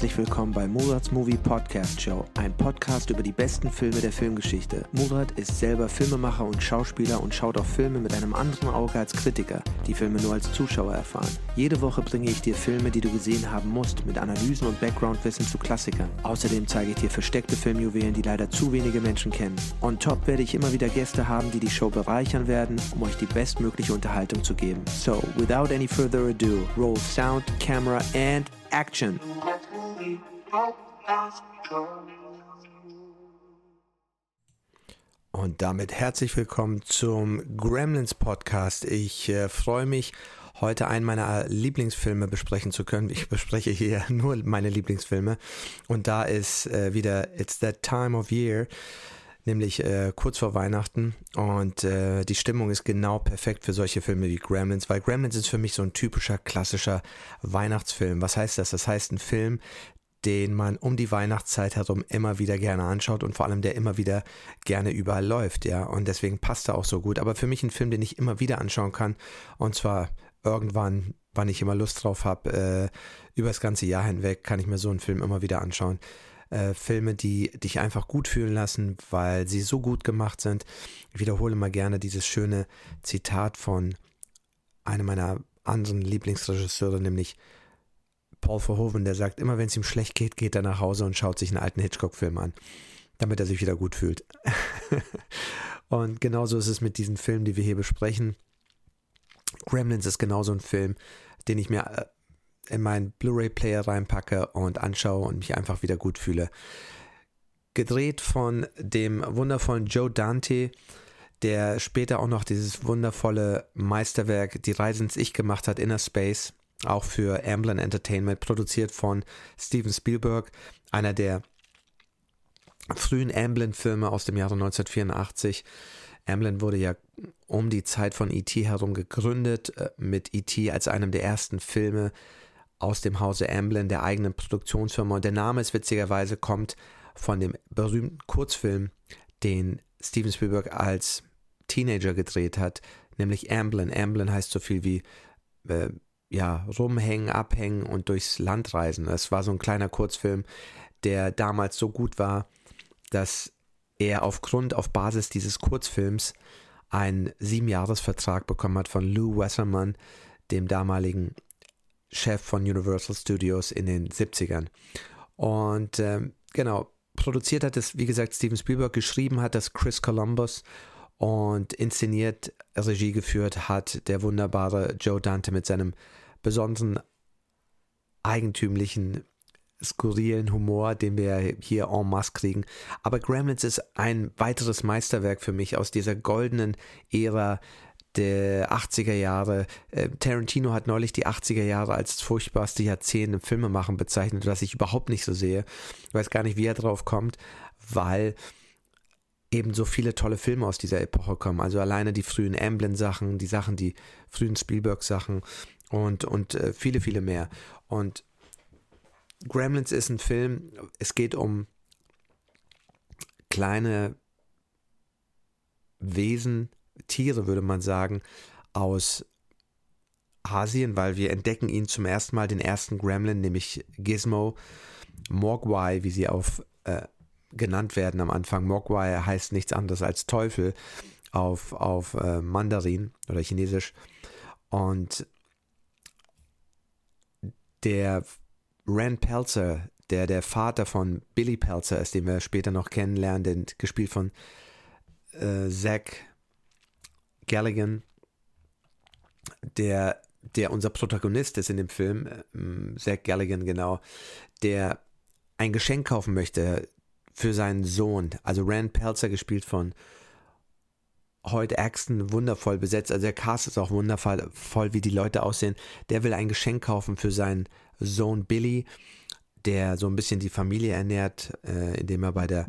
herzlich willkommen bei Murats Movie Podcast Show, ein Podcast über die besten Filme der Filmgeschichte. Murat ist selber Filmemacher und Schauspieler und schaut auf Filme mit einem anderen Auge als Kritiker, die Filme nur als Zuschauer erfahren. Jede Woche bringe ich dir Filme, die du gesehen haben musst, mit Analysen und Backgroundwissen zu Klassikern. Außerdem zeige ich dir versteckte Filmjuwelen, die leider zu wenige Menschen kennen. On top werde ich immer wieder Gäste haben, die die Show bereichern werden, um euch die bestmögliche Unterhaltung zu geben. So, without any further ado, roll sound, camera and action. Und damit herzlich willkommen zum Gremlins Podcast. Ich äh, freue mich, heute einen meiner Lieblingsfilme besprechen zu können. Ich bespreche hier nur meine Lieblingsfilme. Und da ist äh, wieder It's That Time of Year, nämlich äh, kurz vor Weihnachten. Und äh, die Stimmung ist genau perfekt für solche Filme wie Gremlins, weil Gremlins ist für mich so ein typischer, klassischer Weihnachtsfilm. Was heißt das? Das heißt ein Film, den man um die Weihnachtszeit herum immer wieder gerne anschaut und vor allem der immer wieder gerne überall läuft, ja. Und deswegen passt er auch so gut. Aber für mich ein Film, den ich immer wieder anschauen kann. Und zwar irgendwann, wann ich immer Lust drauf habe, äh, über das ganze Jahr hinweg kann ich mir so einen Film immer wieder anschauen. Äh, Filme, die dich einfach gut fühlen lassen, weil sie so gut gemacht sind. Ich wiederhole mal gerne dieses schöne Zitat von einem meiner anderen Lieblingsregisseure, nämlich Paul Verhoeven, der sagt, immer wenn es ihm schlecht geht, geht er nach Hause und schaut sich einen alten Hitchcock-Film an, damit er sich wieder gut fühlt. und genauso ist es mit diesen Filmen, die wir hier besprechen. Gremlins ist genauso ein Film, den ich mir äh, in meinen Blu-ray-Player reinpacke und anschaue und mich einfach wieder gut fühle. Gedreht von dem wundervollen Joe Dante, der später auch noch dieses wundervolle Meisterwerk Die Reise ins Ich gemacht hat, Inner Space auch für Amblin Entertainment, produziert von Steven Spielberg, einer der frühen Amblin-Filme aus dem Jahre 1984. Amblin wurde ja um die Zeit von E.T. herum gegründet, äh, mit E.T. als einem der ersten Filme aus dem Hause Amblin, der eigenen Produktionsfirma. Und der Name ist witzigerweise kommt von dem berühmten Kurzfilm, den Steven Spielberg als Teenager gedreht hat, nämlich Amblin. Amblin heißt so viel wie äh, ja, rumhängen, abhängen und durchs Land reisen. Es war so ein kleiner Kurzfilm, der damals so gut war, dass er aufgrund, auf Basis dieses Kurzfilms einen Siebenjahresvertrag bekommen hat von Lou Wasserman, dem damaligen Chef von Universal Studios in den 70ern. Und ähm, genau, produziert hat es, wie gesagt, Steven Spielberg, geschrieben hat das Chris Columbus und inszeniert, Regie geführt hat der wunderbare Joe Dante mit seinem besonderen eigentümlichen, skurrilen Humor, den wir hier en masse kriegen. Aber Gremlins ist ein weiteres Meisterwerk für mich aus dieser goldenen Ära der 80er Jahre. Äh, Tarantino hat neulich die 80er Jahre als das furchtbarste Jahrzehnt im Filmemachen bezeichnet, was ich überhaupt nicht so sehe. Ich weiß gar nicht, wie er drauf kommt, weil eben so viele tolle Filme aus dieser Epoche kommen. Also alleine die frühen Amblin-Sachen, die Sachen, die frühen Spielberg-Sachen und, und äh, viele, viele mehr. Und Gremlins ist ein Film, es geht um kleine Wesen, Tiere würde man sagen, aus Asien, weil wir entdecken ihn zum ersten Mal, den ersten Gremlin, nämlich Gizmo, Mogwai, wie sie auf äh, genannt werden am Anfang. Mogwai heißt nichts anderes als Teufel auf, auf äh, Mandarin oder Chinesisch. Und der Rand Pelzer, der der Vater von Billy Pelzer ist, den wir später noch kennenlernen, gespielt von äh, Zach Galligan, der, der unser Protagonist ist in dem Film, äh, Zach Galligan genau, der ein Geschenk kaufen möchte für seinen Sohn. Also Rand Pelzer gespielt von Hoyt Axton wundervoll besetzt. Also der Cast ist auch wundervoll, voll wie die Leute aussehen. Der will ein Geschenk kaufen für seinen Sohn Billy, der so ein bisschen die Familie ernährt, äh, indem er bei der,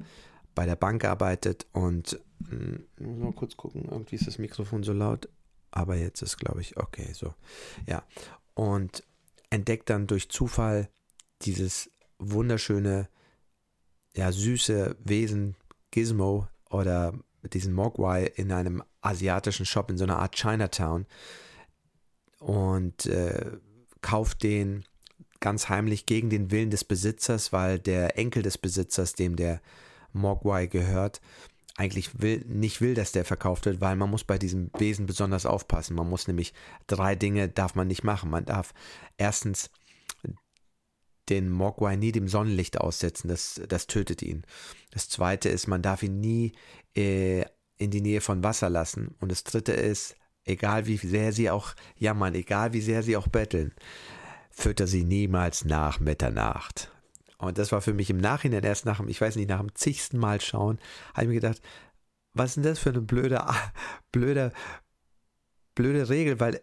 bei der Bank arbeitet. Und mh, hm, mal kurz gucken, irgendwie ist das Mikrofon so laut. Aber jetzt ist, glaube ich, okay, so. Ja. Und entdeckt dann durch Zufall dieses wunderschöne, ja, süße Wesen Gizmo oder diesen Mogwai in einem asiatischen Shop in so einer Art Chinatown und äh, kauft den, ganz heimlich gegen den Willen des Besitzers, weil der Enkel des Besitzers, dem der Mogwai gehört, eigentlich will, nicht will, dass der verkauft wird, weil man muss bei diesem Wesen besonders aufpassen. Man muss nämlich drei Dinge darf man nicht machen. Man darf erstens den Mogwai nie dem Sonnenlicht aussetzen, das, das tötet ihn. Das zweite ist, man darf ihn nie äh, in die Nähe von Wasser lassen. Und das dritte ist, egal wie sehr sie auch jammern, egal wie sehr sie auch betteln, fütter sie niemals nach Mitternacht. Und das war für mich im Nachhinein erst nach dem, ich weiß nicht, nach dem zigsten Mal schauen, habe ich mir gedacht, was ist denn das für eine blöde, blöde, blöde Regel, weil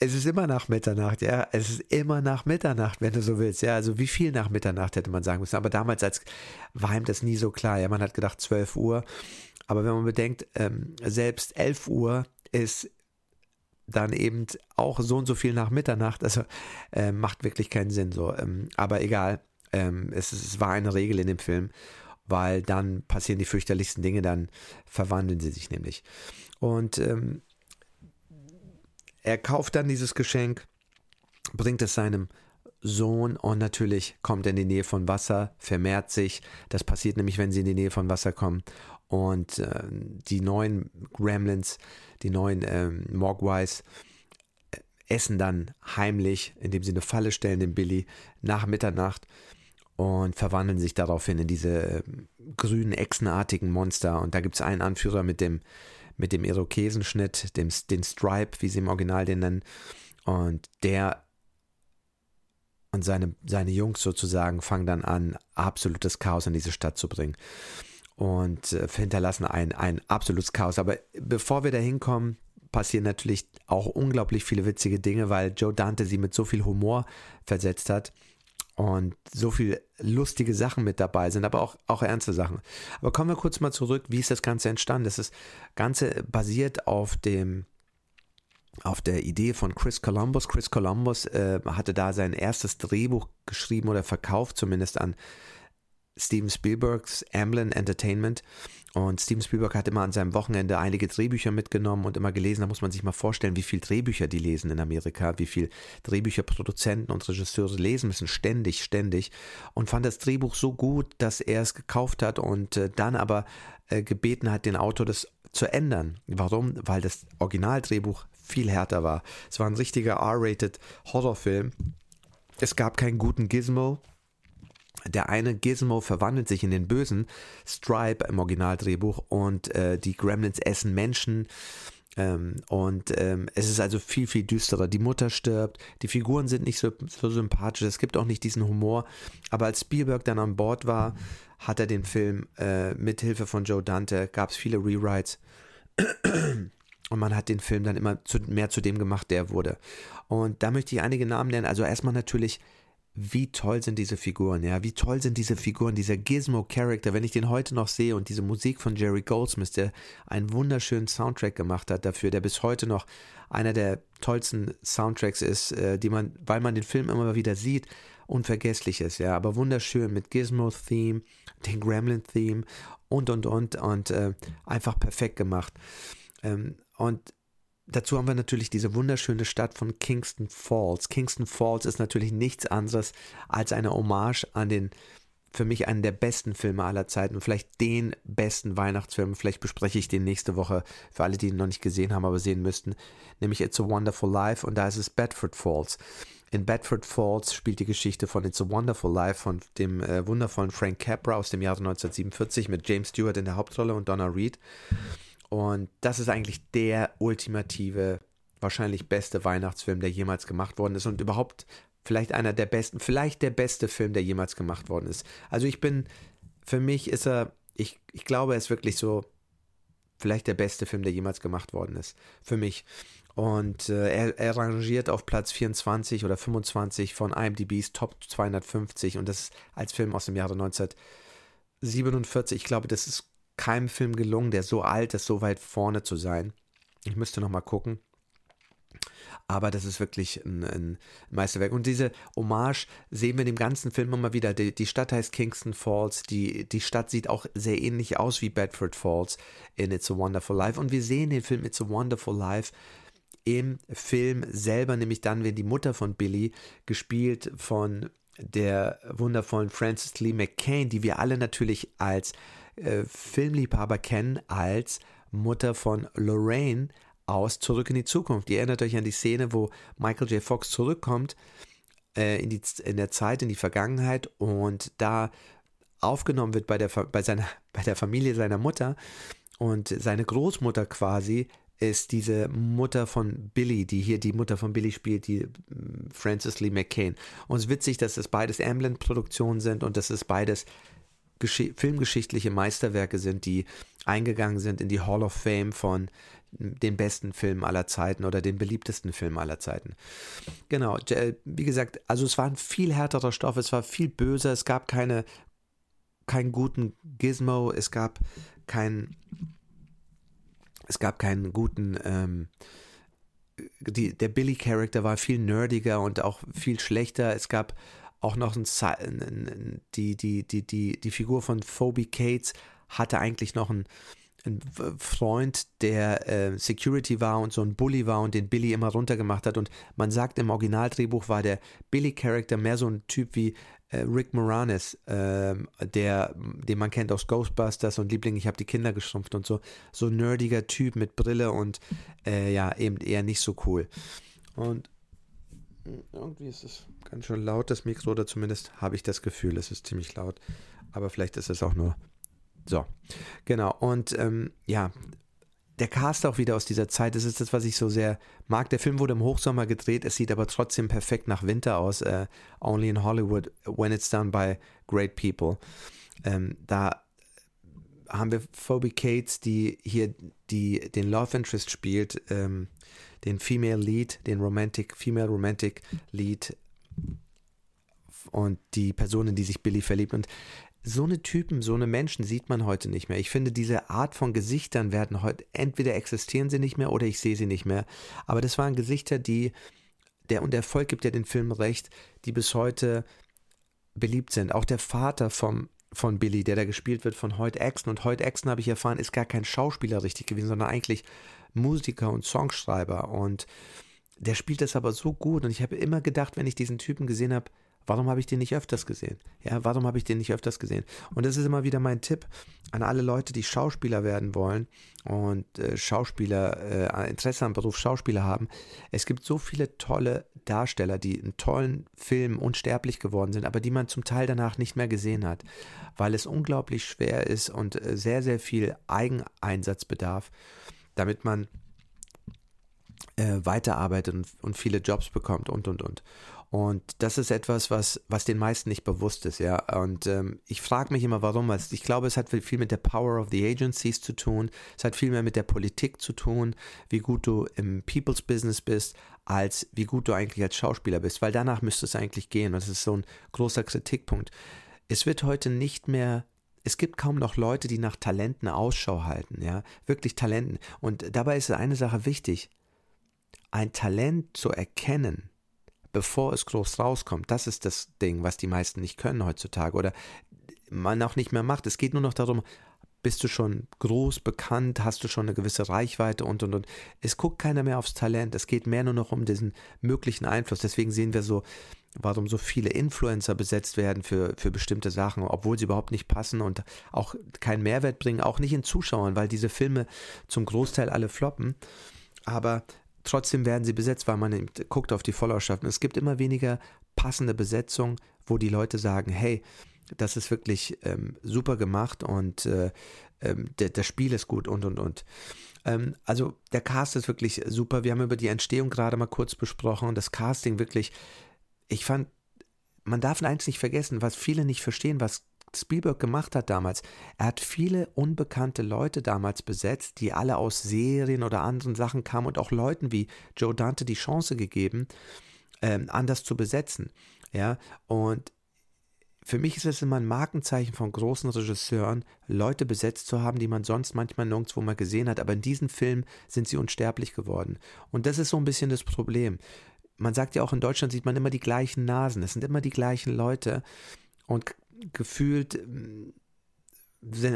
es ist immer nach Mitternacht, ja. Es ist immer nach Mitternacht, wenn du so willst, ja. Also wie viel nach Mitternacht hätte man sagen müssen. Aber damals als war ihm das nie so klar. Ja, man hat gedacht 12 Uhr. Aber wenn man bedenkt, ähm, selbst 11 Uhr ist dann eben auch so und so viel nach Mitternacht. Also äh, macht wirklich keinen Sinn so. Ähm, aber egal. Ähm, es, es war eine Regel in dem Film, weil dann passieren die fürchterlichsten Dinge, dann verwandeln sie sich nämlich. Und ähm, er kauft dann dieses Geschenk, bringt es seinem Sohn und natürlich kommt er in die Nähe von Wasser, vermehrt sich. Das passiert nämlich, wenn sie in die Nähe von Wasser kommen. Und äh, die neuen Gremlins, die neuen ähm, Mogwais, äh, essen dann heimlich, indem sie eine Falle stellen, den Billy, nach Mitternacht und verwandeln sich daraufhin in diese äh, grünen, echsenartigen Monster. Und da gibt es einen Anführer mit dem, mit dem Irokesenschnitt, dem, den Stripe, wie sie im Original den nennen. Und der und seine, seine Jungs sozusagen fangen dann an, absolutes Chaos in diese Stadt zu bringen. Und äh, hinterlassen ein, ein absolutes Chaos. Aber bevor wir da hinkommen, passieren natürlich auch unglaublich viele witzige Dinge, weil Joe Dante sie mit so viel Humor versetzt hat und so viele lustige Sachen mit dabei sind, aber auch, auch ernste Sachen. Aber kommen wir kurz mal zurück, wie ist das Ganze entstanden? Das ist Ganze basiert auf dem auf der Idee von Chris Columbus. Chris Columbus äh, hatte da sein erstes Drehbuch geschrieben oder verkauft, zumindest an Steven Spielbergs Amblin Entertainment. Und Steven Spielberg hat immer an seinem Wochenende einige Drehbücher mitgenommen und immer gelesen. Da muss man sich mal vorstellen, wie viele Drehbücher die lesen in Amerika, wie viele Drehbücher Produzenten und Regisseure lesen müssen, ständig, ständig. Und fand das Drehbuch so gut, dass er es gekauft hat und äh, dann aber äh, gebeten hat, den Autor das zu ändern. Warum? Weil das Originaldrehbuch viel härter war. Es war ein richtiger R-rated Horrorfilm. Es gab keinen guten Gizmo, der eine Gizmo verwandelt sich in den bösen Stripe im Originaldrehbuch und äh, die Gremlins essen Menschen. Ähm, und ähm, es ist also viel, viel düsterer. Die Mutter stirbt, die Figuren sind nicht so, so sympathisch, es gibt auch nicht diesen Humor. Aber als Spielberg dann an Bord war, hat er den Film äh, mit Hilfe von Joe Dante, gab es viele Rewrites. Und man hat den Film dann immer zu, mehr zu dem gemacht, der wurde. Und da möchte ich einige Namen nennen. Also erstmal natürlich wie toll sind diese Figuren, ja, wie toll sind diese Figuren, dieser Gizmo-Charakter, wenn ich den heute noch sehe und diese Musik von Jerry Goldsmith, der einen wunderschönen Soundtrack gemacht hat dafür, der bis heute noch einer der tollsten Soundtracks ist, äh, die man, weil man den Film immer wieder sieht, unvergesslich ist, ja, aber wunderschön mit Gizmo-Theme, den Gremlin-Theme und, und, und, und äh, einfach perfekt gemacht. Ähm, und Dazu haben wir natürlich diese wunderschöne Stadt von Kingston Falls. Kingston Falls ist natürlich nichts anderes als eine Hommage an den für mich einen der besten Filme aller Zeiten und vielleicht den besten Weihnachtsfilm. Vielleicht bespreche ich den nächste Woche für alle, die ihn noch nicht gesehen haben, aber sehen müssten. Nämlich It's a Wonderful Life und da ist es Bedford Falls. In Bedford Falls spielt die Geschichte von It's a Wonderful Life von dem äh, wundervollen Frank Capra aus dem Jahre 1947 mit James Stewart in der Hauptrolle und Donna Reed. Und das ist eigentlich der ultimative, wahrscheinlich beste Weihnachtsfilm, der jemals gemacht worden ist und überhaupt vielleicht einer der besten, vielleicht der beste Film, der jemals gemacht worden ist. Also ich bin, für mich ist er, ich, ich glaube, er ist wirklich so, vielleicht der beste Film, der jemals gemacht worden ist. Für mich. Und äh, er, er rangiert auf Platz 24 oder 25 von IMDb's Top 250 und das ist als Film aus dem Jahre 1947. Ich glaube, das ist keinem Film gelungen, der so alt ist, so weit vorne zu sein. Ich müsste noch mal gucken. Aber das ist wirklich ein, ein, Meisterwerk. Und diese Hommage sehen wir in dem ganzen Film immer wieder. Die, die, Stadt heißt Kingston Falls. Die, die Stadt sieht auch sehr ähnlich aus wie Bedford Falls in It's a Wonderful Life. Und wir sehen den Film It's a Wonderful Life im Film selber, nämlich dann, wenn die Mutter von Billy, gespielt von der wundervollen Frances Lee McCain, die wir alle natürlich als äh, Filmliebhaber kennen, als Mutter von Lorraine aus Zurück in die Zukunft. Ihr erinnert euch an die Szene, wo Michael J. Fox zurückkommt äh, in, die, in der Zeit, in die Vergangenheit und da aufgenommen wird bei der, bei, seiner, bei der Familie seiner Mutter und seine Großmutter quasi ist diese Mutter von Billy, die hier die Mutter von Billy spielt, die mm, Frances Lee McCain. Und es ist witzig, dass es beides Amblin-Produktionen sind und dass es beides filmgeschichtliche Meisterwerke sind, die eingegangen sind in die Hall of Fame von den besten Filmen aller Zeiten oder den beliebtesten Filmen aller Zeiten. Genau, wie gesagt, also es war ein viel härterer Stoff, es war viel böser, es gab keine, keinen guten Gizmo, es gab keinen es gab keinen guten, ähm, die, der Billy-Charakter war viel nerdiger und auch viel schlechter. Es gab auch noch ein, die, die, die, die, die Figur von Phoebe Cates hatte eigentlich noch einen, einen Freund, der äh, Security war und so ein Bully war und den Billy immer runtergemacht hat. Und man sagt, im Originaldrehbuch war der Billy-Charakter mehr so ein Typ wie äh, Rick Moranis, äh, der, den man kennt aus Ghostbusters und Liebling, ich habe die Kinder geschrumpft und so. So nerdiger Typ mit Brille und äh, ja, eben eher nicht so cool. Und irgendwie ist es ganz schön laut, das Mikro, oder zumindest habe ich das Gefühl, es ist ziemlich laut. Aber vielleicht ist es auch nur so. Genau. Und ähm, ja, der Cast auch wieder aus dieser Zeit, das ist das, was ich so sehr mag. Der Film wurde im Hochsommer gedreht, es sieht aber trotzdem perfekt nach Winter aus. Uh, only in Hollywood, when it's done by great people. Ähm, da haben wir Phoebe Cates, die hier die, den Love Interest spielt, ähm, den Female Lead, den Romantic, Female Romantic Lead und die Person, in die sich Billy verliebt. Und so eine Typen, so eine Menschen sieht man heute nicht mehr. Ich finde, diese Art von Gesichtern werden heute, entweder existieren sie nicht mehr oder ich sehe sie nicht mehr. Aber das waren Gesichter, die, der und der Erfolg gibt ja den Film recht, die bis heute beliebt sind. Auch der Vater vom, von Billy, der da gespielt wird von Hoyt Axton. Und Hoyt Axton, habe ich erfahren, ist gar kein Schauspieler richtig gewesen, sondern eigentlich Musiker und Songschreiber. Und der spielt das aber so gut. Und ich habe immer gedacht, wenn ich diesen Typen gesehen habe, Warum habe ich den nicht öfters gesehen? Ja, warum habe ich den nicht öfters gesehen? Und das ist immer wieder mein Tipp an alle Leute, die Schauspieler werden wollen und äh, Schauspieler, äh, Interesse am Beruf Schauspieler haben. Es gibt so viele tolle Darsteller, die in tollen Filmen unsterblich geworden sind, aber die man zum Teil danach nicht mehr gesehen hat, weil es unglaublich schwer ist und äh, sehr, sehr viel Eigeneinsatz bedarf, damit man äh, weiterarbeitet und, und viele Jobs bekommt und, und, und. Und das ist etwas, was, was den meisten nicht bewusst ist, ja. Und ähm, ich frage mich immer, warum. Also ich glaube, es hat viel mit der Power of the Agencies zu tun. Es hat viel mehr mit der Politik zu tun, wie gut du im People's Business bist, als wie gut du eigentlich als Schauspieler bist. Weil danach müsste es eigentlich gehen. Und das ist so ein großer Kritikpunkt. Es wird heute nicht mehr es gibt kaum noch Leute, die nach Talenten Ausschau halten, ja, wirklich Talenten. Und dabei ist eine Sache wichtig. Ein Talent zu erkennen, bevor es groß rauskommt. Das ist das Ding, was die meisten nicht können heutzutage oder man auch nicht mehr macht. Es geht nur noch darum, bist du schon groß, bekannt, hast du schon eine gewisse Reichweite und und und. Es guckt keiner mehr aufs Talent. Es geht mehr nur noch um diesen möglichen Einfluss. Deswegen sehen wir so, warum so viele Influencer besetzt werden für, für bestimmte Sachen, obwohl sie überhaupt nicht passen und auch keinen Mehrwert bringen, auch nicht in Zuschauern, weil diese Filme zum Großteil alle floppen. Aber Trotzdem werden sie besetzt, weil man guckt auf die Followerschaft. es gibt immer weniger passende Besetzungen, wo die Leute sagen, hey, das ist wirklich ähm, super gemacht und äh, ähm, das Spiel ist gut und und und. Ähm, also der Cast ist wirklich super. Wir haben über die Entstehung gerade mal kurz besprochen und das Casting wirklich, ich fand, man darf eins nicht vergessen, was viele nicht verstehen, was Spielberg gemacht hat damals. Er hat viele unbekannte Leute damals besetzt, die alle aus Serien oder anderen Sachen kamen und auch Leuten wie Joe Dante die Chance gegeben, ähm, anders zu besetzen. Ja, und für mich ist es immer ein Markenzeichen von großen Regisseuren, Leute besetzt zu haben, die man sonst manchmal nirgendwo mal gesehen hat. Aber in diesem Film sind sie unsterblich geworden. Und das ist so ein bisschen das Problem. Man sagt ja auch, in Deutschland sieht man immer die gleichen Nasen. Es sind immer die gleichen Leute. Und gefühlt äh,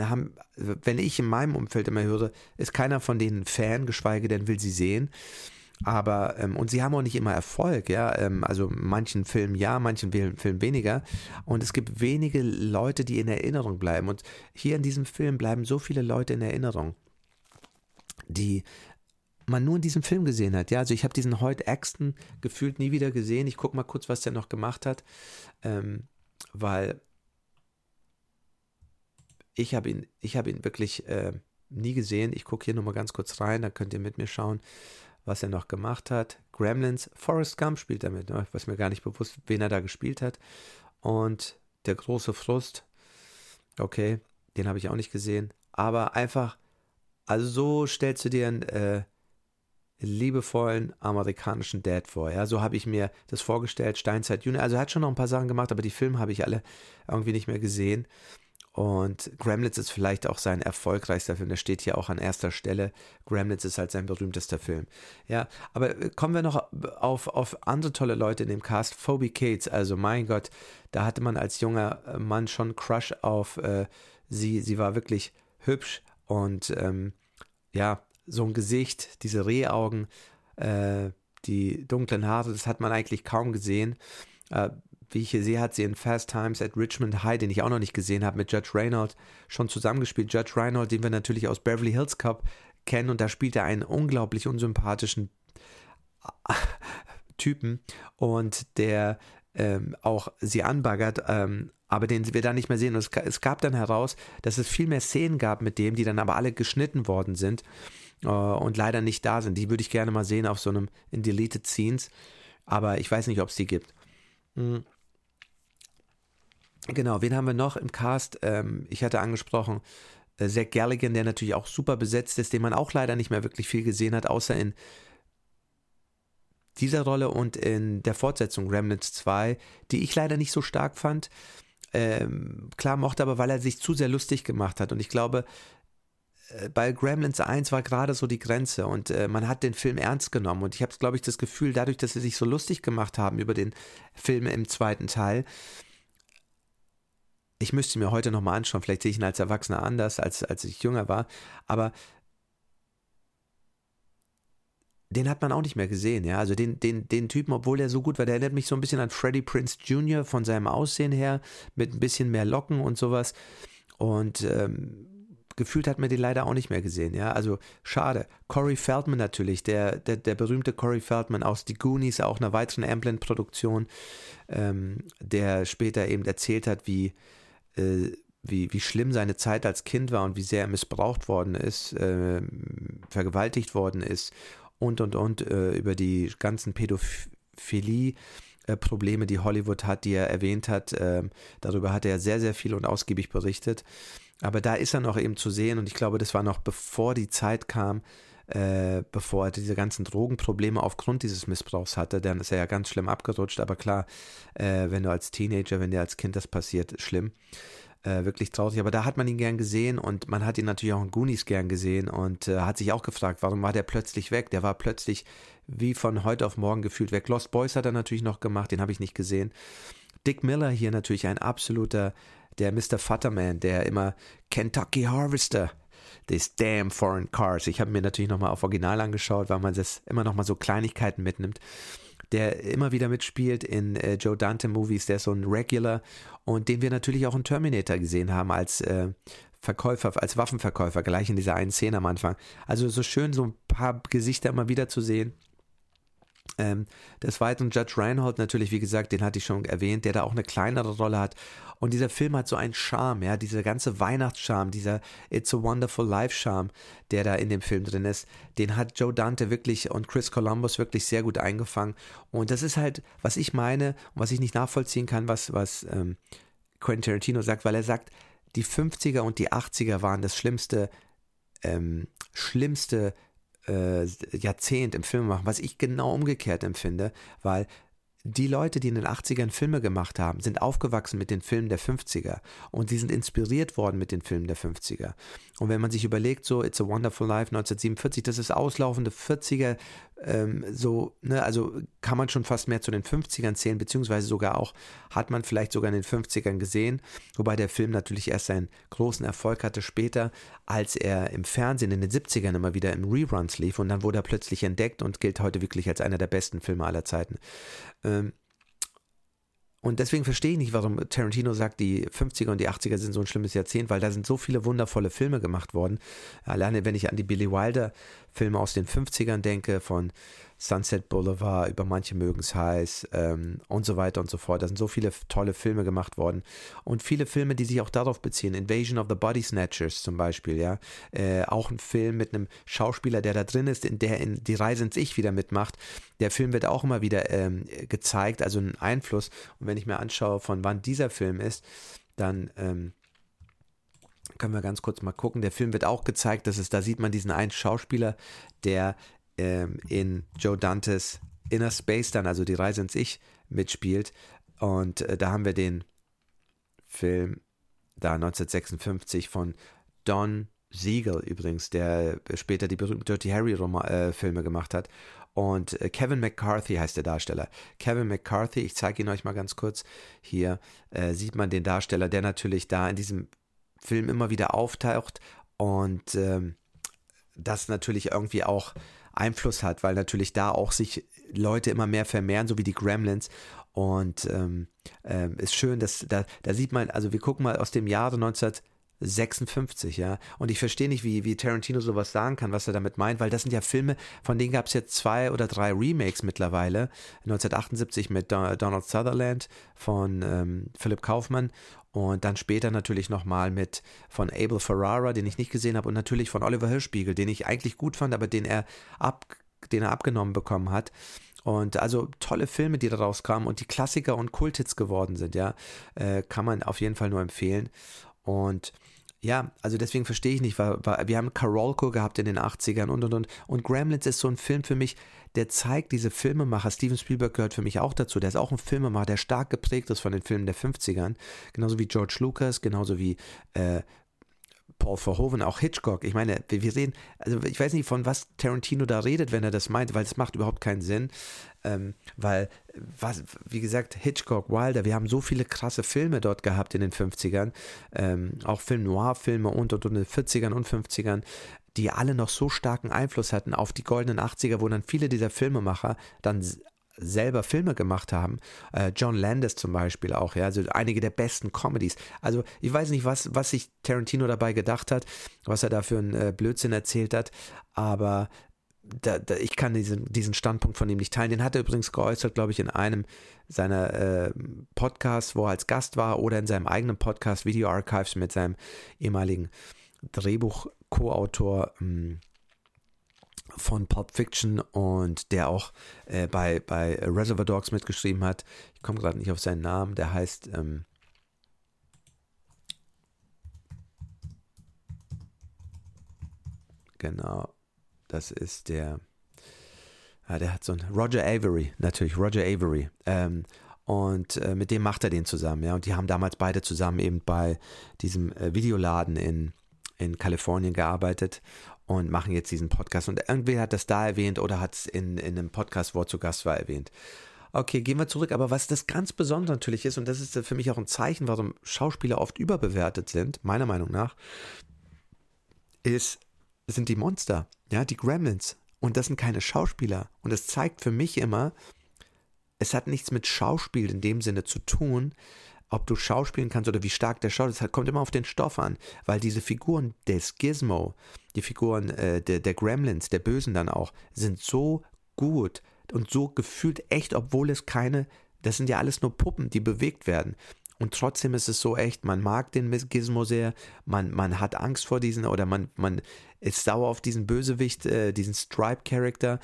haben, wenn ich in meinem Umfeld immer höre, ist keiner von denen Fan, geschweige denn will sie sehen. aber, ähm, und sie haben auch nicht immer Erfolg, ja, ähm, also manchen Filmen ja, manchen Filmen weniger. Und es gibt wenige Leute, die in Erinnerung bleiben. Und hier in diesem Film bleiben so viele Leute in Erinnerung, die man nur in diesem Film gesehen hat. Ja, also ich habe diesen Hoyt Axton gefühlt nie wieder gesehen. Ich gucke mal kurz, was der noch gemacht hat, ähm, weil ich habe ihn, ich habe ihn wirklich äh, nie gesehen. Ich gucke hier nochmal ganz kurz rein, da könnt ihr mit mir schauen, was er noch gemacht hat. Gremlins, Forrest Gump spielt damit, ne? was mir gar nicht bewusst, wen er da gespielt hat. Und der große Frust, okay, den habe ich auch nicht gesehen. Aber einfach, also so stellst du dir einen äh, liebevollen amerikanischen Dad vor. Ja, so habe ich mir das vorgestellt. Steinzeit Junior, also er hat schon noch ein paar Sachen gemacht, aber die Filme habe ich alle irgendwie nicht mehr gesehen. Und Gremlins ist vielleicht auch sein erfolgreichster Film. Der steht hier auch an erster Stelle. Gremlins ist halt sein berühmtester Film. Ja, aber äh, kommen wir noch auf, auf andere tolle Leute in dem Cast. Phoebe Cates, also mein Gott, da hatte man als junger äh, Mann schon Crush auf äh, sie. Sie war wirklich hübsch und ähm, ja, so ein Gesicht, diese Rehaugen, äh, die dunklen Haare, das hat man eigentlich kaum gesehen. Äh, wie ich hier sehe, hat sie in Fast Times at Richmond High, den ich auch noch nicht gesehen habe, mit Judge Reynolds schon zusammengespielt. Judge Reynolds, den wir natürlich aus Beverly Hills Cop kennen, und da spielt er einen unglaublich unsympathischen Typen und der ähm, auch sie anbaggert, ähm, aber den wir da nicht mehr sehen. Und es, es, gab dann heraus, dass es viel mehr Szenen gab mit dem, die dann aber alle geschnitten worden sind äh, und leider nicht da sind. Die würde ich gerne mal sehen auf so einem in Deleted Scenes, aber ich weiß nicht, ob es die gibt. Mhm. Genau, wen haben wir noch im Cast? Ähm, ich hatte angesprochen, äh, Zach Galligan, der natürlich auch super besetzt ist, den man auch leider nicht mehr wirklich viel gesehen hat, außer in dieser Rolle und in der Fortsetzung Remnants 2, die ich leider nicht so stark fand. Ähm, klar mochte aber, weil er sich zu sehr lustig gemacht hat. Und ich glaube, äh, bei Gremlins 1 war gerade so die Grenze und äh, man hat den Film ernst genommen. Und ich habe, glaube ich, das Gefühl, dadurch, dass sie sich so lustig gemacht haben über den Film im zweiten Teil, ich müsste mir heute nochmal anschauen, vielleicht sehe ich ihn als Erwachsener anders, als, als ich jünger war, aber den hat man auch nicht mehr gesehen, ja. Also den, den, den Typen, obwohl er so gut war, der erinnert mich so ein bisschen an Freddie Prince Jr. von seinem Aussehen her, mit ein bisschen mehr Locken und sowas. Und ähm, gefühlt hat man den leider auch nicht mehr gesehen, ja. Also schade. Corey Feldman natürlich, der, der, der berühmte Corey Feldman aus The Goonies, auch einer weiteren Amblin-Produktion, ähm, der später eben erzählt hat, wie äh, wie, wie schlimm seine Zeit als Kind war und wie sehr er missbraucht worden ist, äh, vergewaltigt worden ist und und und äh, über die ganzen Pädophilie. Probleme, die Hollywood hat, die er erwähnt hat. Ähm, darüber hat er sehr, sehr viel und ausgiebig berichtet. Aber da ist er noch eben zu sehen und ich glaube, das war noch bevor die Zeit kam, äh, bevor er diese ganzen Drogenprobleme aufgrund dieses Missbrauchs hatte. Dann ist er ja ganz schlimm abgerutscht. Aber klar, äh, wenn du als Teenager, wenn dir als Kind das passiert, schlimm. Äh, wirklich traurig. Aber da hat man ihn gern gesehen und man hat ihn natürlich auch in Goonies gern gesehen und äh, hat sich auch gefragt, warum war der plötzlich weg? Der war plötzlich wie von heute auf morgen gefühlt weg. Lost Boys hat er natürlich noch gemacht, den habe ich nicht gesehen. Dick Miller hier natürlich ein absoluter, der Mr. Futterman, der immer Kentucky Harvester these damn foreign cars. Ich habe mir natürlich nochmal auf Original angeschaut, weil man das immer nochmal so Kleinigkeiten mitnimmt der immer wieder mitspielt in äh, Joe Dante Movies, der ist so ein Regular und den wir natürlich auch in Terminator gesehen haben als äh, Verkäufer, als Waffenverkäufer, gleich in dieser einen Szene am Anfang. Also so schön, so ein paar Gesichter immer wieder zu sehen. Ähm, des Weiteren Judge Reinhold natürlich, wie gesagt, den hatte ich schon erwähnt, der da auch eine kleinere Rolle hat. Und dieser Film hat so einen Charme, ja, dieser ganze Weihnachtscharme, dieser It's a Wonderful Life Charme, der da in dem Film drin ist, den hat Joe Dante wirklich und Chris Columbus wirklich sehr gut eingefangen. Und das ist halt, was ich meine und was ich nicht nachvollziehen kann, was, was ähm, Quentin Tarantino sagt, weil er sagt, die 50er und die 80er waren das schlimmste, ähm, schlimmste äh, Jahrzehnt im Film machen, was ich genau umgekehrt empfinde, weil die Leute, die in den 80ern Filme gemacht haben, sind aufgewachsen mit den Filmen der 50er und sie sind inspiriert worden mit den Filmen der 50er. Und wenn man sich überlegt, so It's a Wonderful Life 1947, das ist auslaufende 40er ähm, so, ne, also kann man schon fast mehr zu den 50ern zählen, beziehungsweise sogar auch, hat man vielleicht sogar in den 50ern gesehen, wobei der Film natürlich erst seinen großen Erfolg hatte später, als er im Fernsehen in den 70ern immer wieder im Reruns lief und dann wurde er plötzlich entdeckt und gilt heute wirklich als einer der besten Filme aller Zeiten. Ähm, und deswegen verstehe ich nicht, warum Tarantino sagt, die 50er und die 80er sind so ein schlimmes Jahrzehnt, weil da sind so viele wundervolle Filme gemacht worden. Alleine wenn ich an die Billy Wilder Filme aus den 50ern denke, von Sunset Boulevard, über manche mögen es heiß ähm, und so weiter und so fort. Da sind so viele tolle Filme gemacht worden und viele Filme, die sich auch darauf beziehen. Invasion of the Body Snatchers zum Beispiel, ja. Äh, auch ein Film mit einem Schauspieler, der da drin ist, in der in die Reise ins Ich wieder mitmacht. Der Film wird auch immer wieder ähm, gezeigt, also ein Einfluss. Und wenn ich mir anschaue, von wann dieser Film ist, dann ähm, können wir ganz kurz mal gucken. Der Film wird auch gezeigt, dass es, da sieht man diesen einen Schauspieler, der ähm, in Joe Dantes Inner Space dann, also die Reise ins Ich, mitspielt. Und äh, da haben wir den Film da 1956 von Don Siegel übrigens, der später die berühmten Dirty Harry äh, Filme gemacht hat. Und äh, Kevin McCarthy heißt der Darsteller. Kevin McCarthy, ich zeige ihn euch mal ganz kurz. Hier äh, sieht man den Darsteller, der natürlich da in diesem Film immer wieder auftaucht und ähm, das natürlich irgendwie auch Einfluss hat, weil natürlich da auch sich Leute immer mehr vermehren, so wie die Gremlins. Und ähm, äh, ist schön, dass da, da sieht man, also wir gucken mal aus dem Jahre 1956, ja. Und ich verstehe nicht, wie, wie Tarantino sowas sagen kann, was er damit meint, weil das sind ja Filme, von denen gab es jetzt zwei oder drei Remakes mittlerweile. 1978 mit Donald Sutherland von ähm, Philip Kaufmann und dann später natürlich nochmal mit von Abel Ferrara, den ich nicht gesehen habe, und natürlich von Oliver Hirschspiegel, den ich eigentlich gut fand, aber den er, ab, den er abgenommen bekommen hat. Und also tolle Filme, die da rauskamen und die Klassiker und Kulthits geworden sind, ja, äh, kann man auf jeden Fall nur empfehlen. Und ja, also deswegen verstehe ich nicht, weil, weil wir haben Karolko gehabt in den 80ern und und und. Und Gremlins ist so ein Film für mich, der zeigt diese Filmemacher. Steven Spielberg gehört für mich auch dazu. Der ist auch ein Filmemacher, der stark geprägt ist von den Filmen der 50ern. Genauso wie George Lucas, genauso wie äh, Paul Verhoeven, auch Hitchcock. Ich meine, wir sehen, also ich weiß nicht, von was Tarantino da redet, wenn er das meint, weil es macht überhaupt keinen Sinn. Ähm, weil, was, wie gesagt, Hitchcock, Wilder, wir haben so viele krasse Filme dort gehabt in den 50ern, ähm, auch Film-Noir-Filme und, und, und in den 40ern und 50ern, die alle noch so starken Einfluss hatten auf die goldenen 80er, wo dann viele dieser Filmemacher dann selber Filme gemacht haben. Äh, John Landis zum Beispiel auch, ja, also einige der besten Comedies. Also ich weiß nicht, was, was sich Tarantino dabei gedacht hat, was er da für einen äh, Blödsinn erzählt hat, aber da, da, ich kann diesen, diesen Standpunkt von ihm nicht teilen. Den hat er übrigens geäußert, glaube ich, in einem seiner äh, Podcasts, wo er als Gast war, oder in seinem eigenen Podcast Video Archives mit seinem ehemaligen Drehbuch-Co-Autor. Ähm, von Pulp Fiction und der auch äh, bei, bei Reservoir Dogs mitgeschrieben hat. Ich komme gerade nicht auf seinen Namen, der heißt ähm, genau, das ist der ja, der hat so ein Roger Avery, natürlich, Roger Avery. Ähm, und äh, mit dem macht er den zusammen, ja. Und die haben damals beide zusammen eben bei diesem äh, Videoladen in, in Kalifornien gearbeitet und machen jetzt diesen Podcast. Und irgendwer hat das da erwähnt oder hat es in, in einem Podcast, wo zu Gast war, erwähnt. Okay, gehen wir zurück. Aber was das ganz Besondere natürlich ist, und das ist für mich auch ein Zeichen, warum Schauspieler oft überbewertet sind, meiner Meinung nach, ist, sind die Monster, ja, die Gremlins. Und das sind keine Schauspieler. Und das zeigt für mich immer, es hat nichts mit Schauspiel in dem Sinne zu tun, ob du schauspielen kannst oder wie stark der schaut, das kommt immer auf den Stoff an, weil diese Figuren des Gizmo, die Figuren äh, der, der Gremlins, der Bösen dann auch, sind so gut und so gefühlt echt, obwohl es keine, das sind ja alles nur Puppen, die bewegt werden. Und trotzdem ist es so echt, man mag den Gizmo sehr, man, man hat Angst vor diesen oder man, man ist sauer auf diesen Bösewicht, äh, diesen Stripe-Character.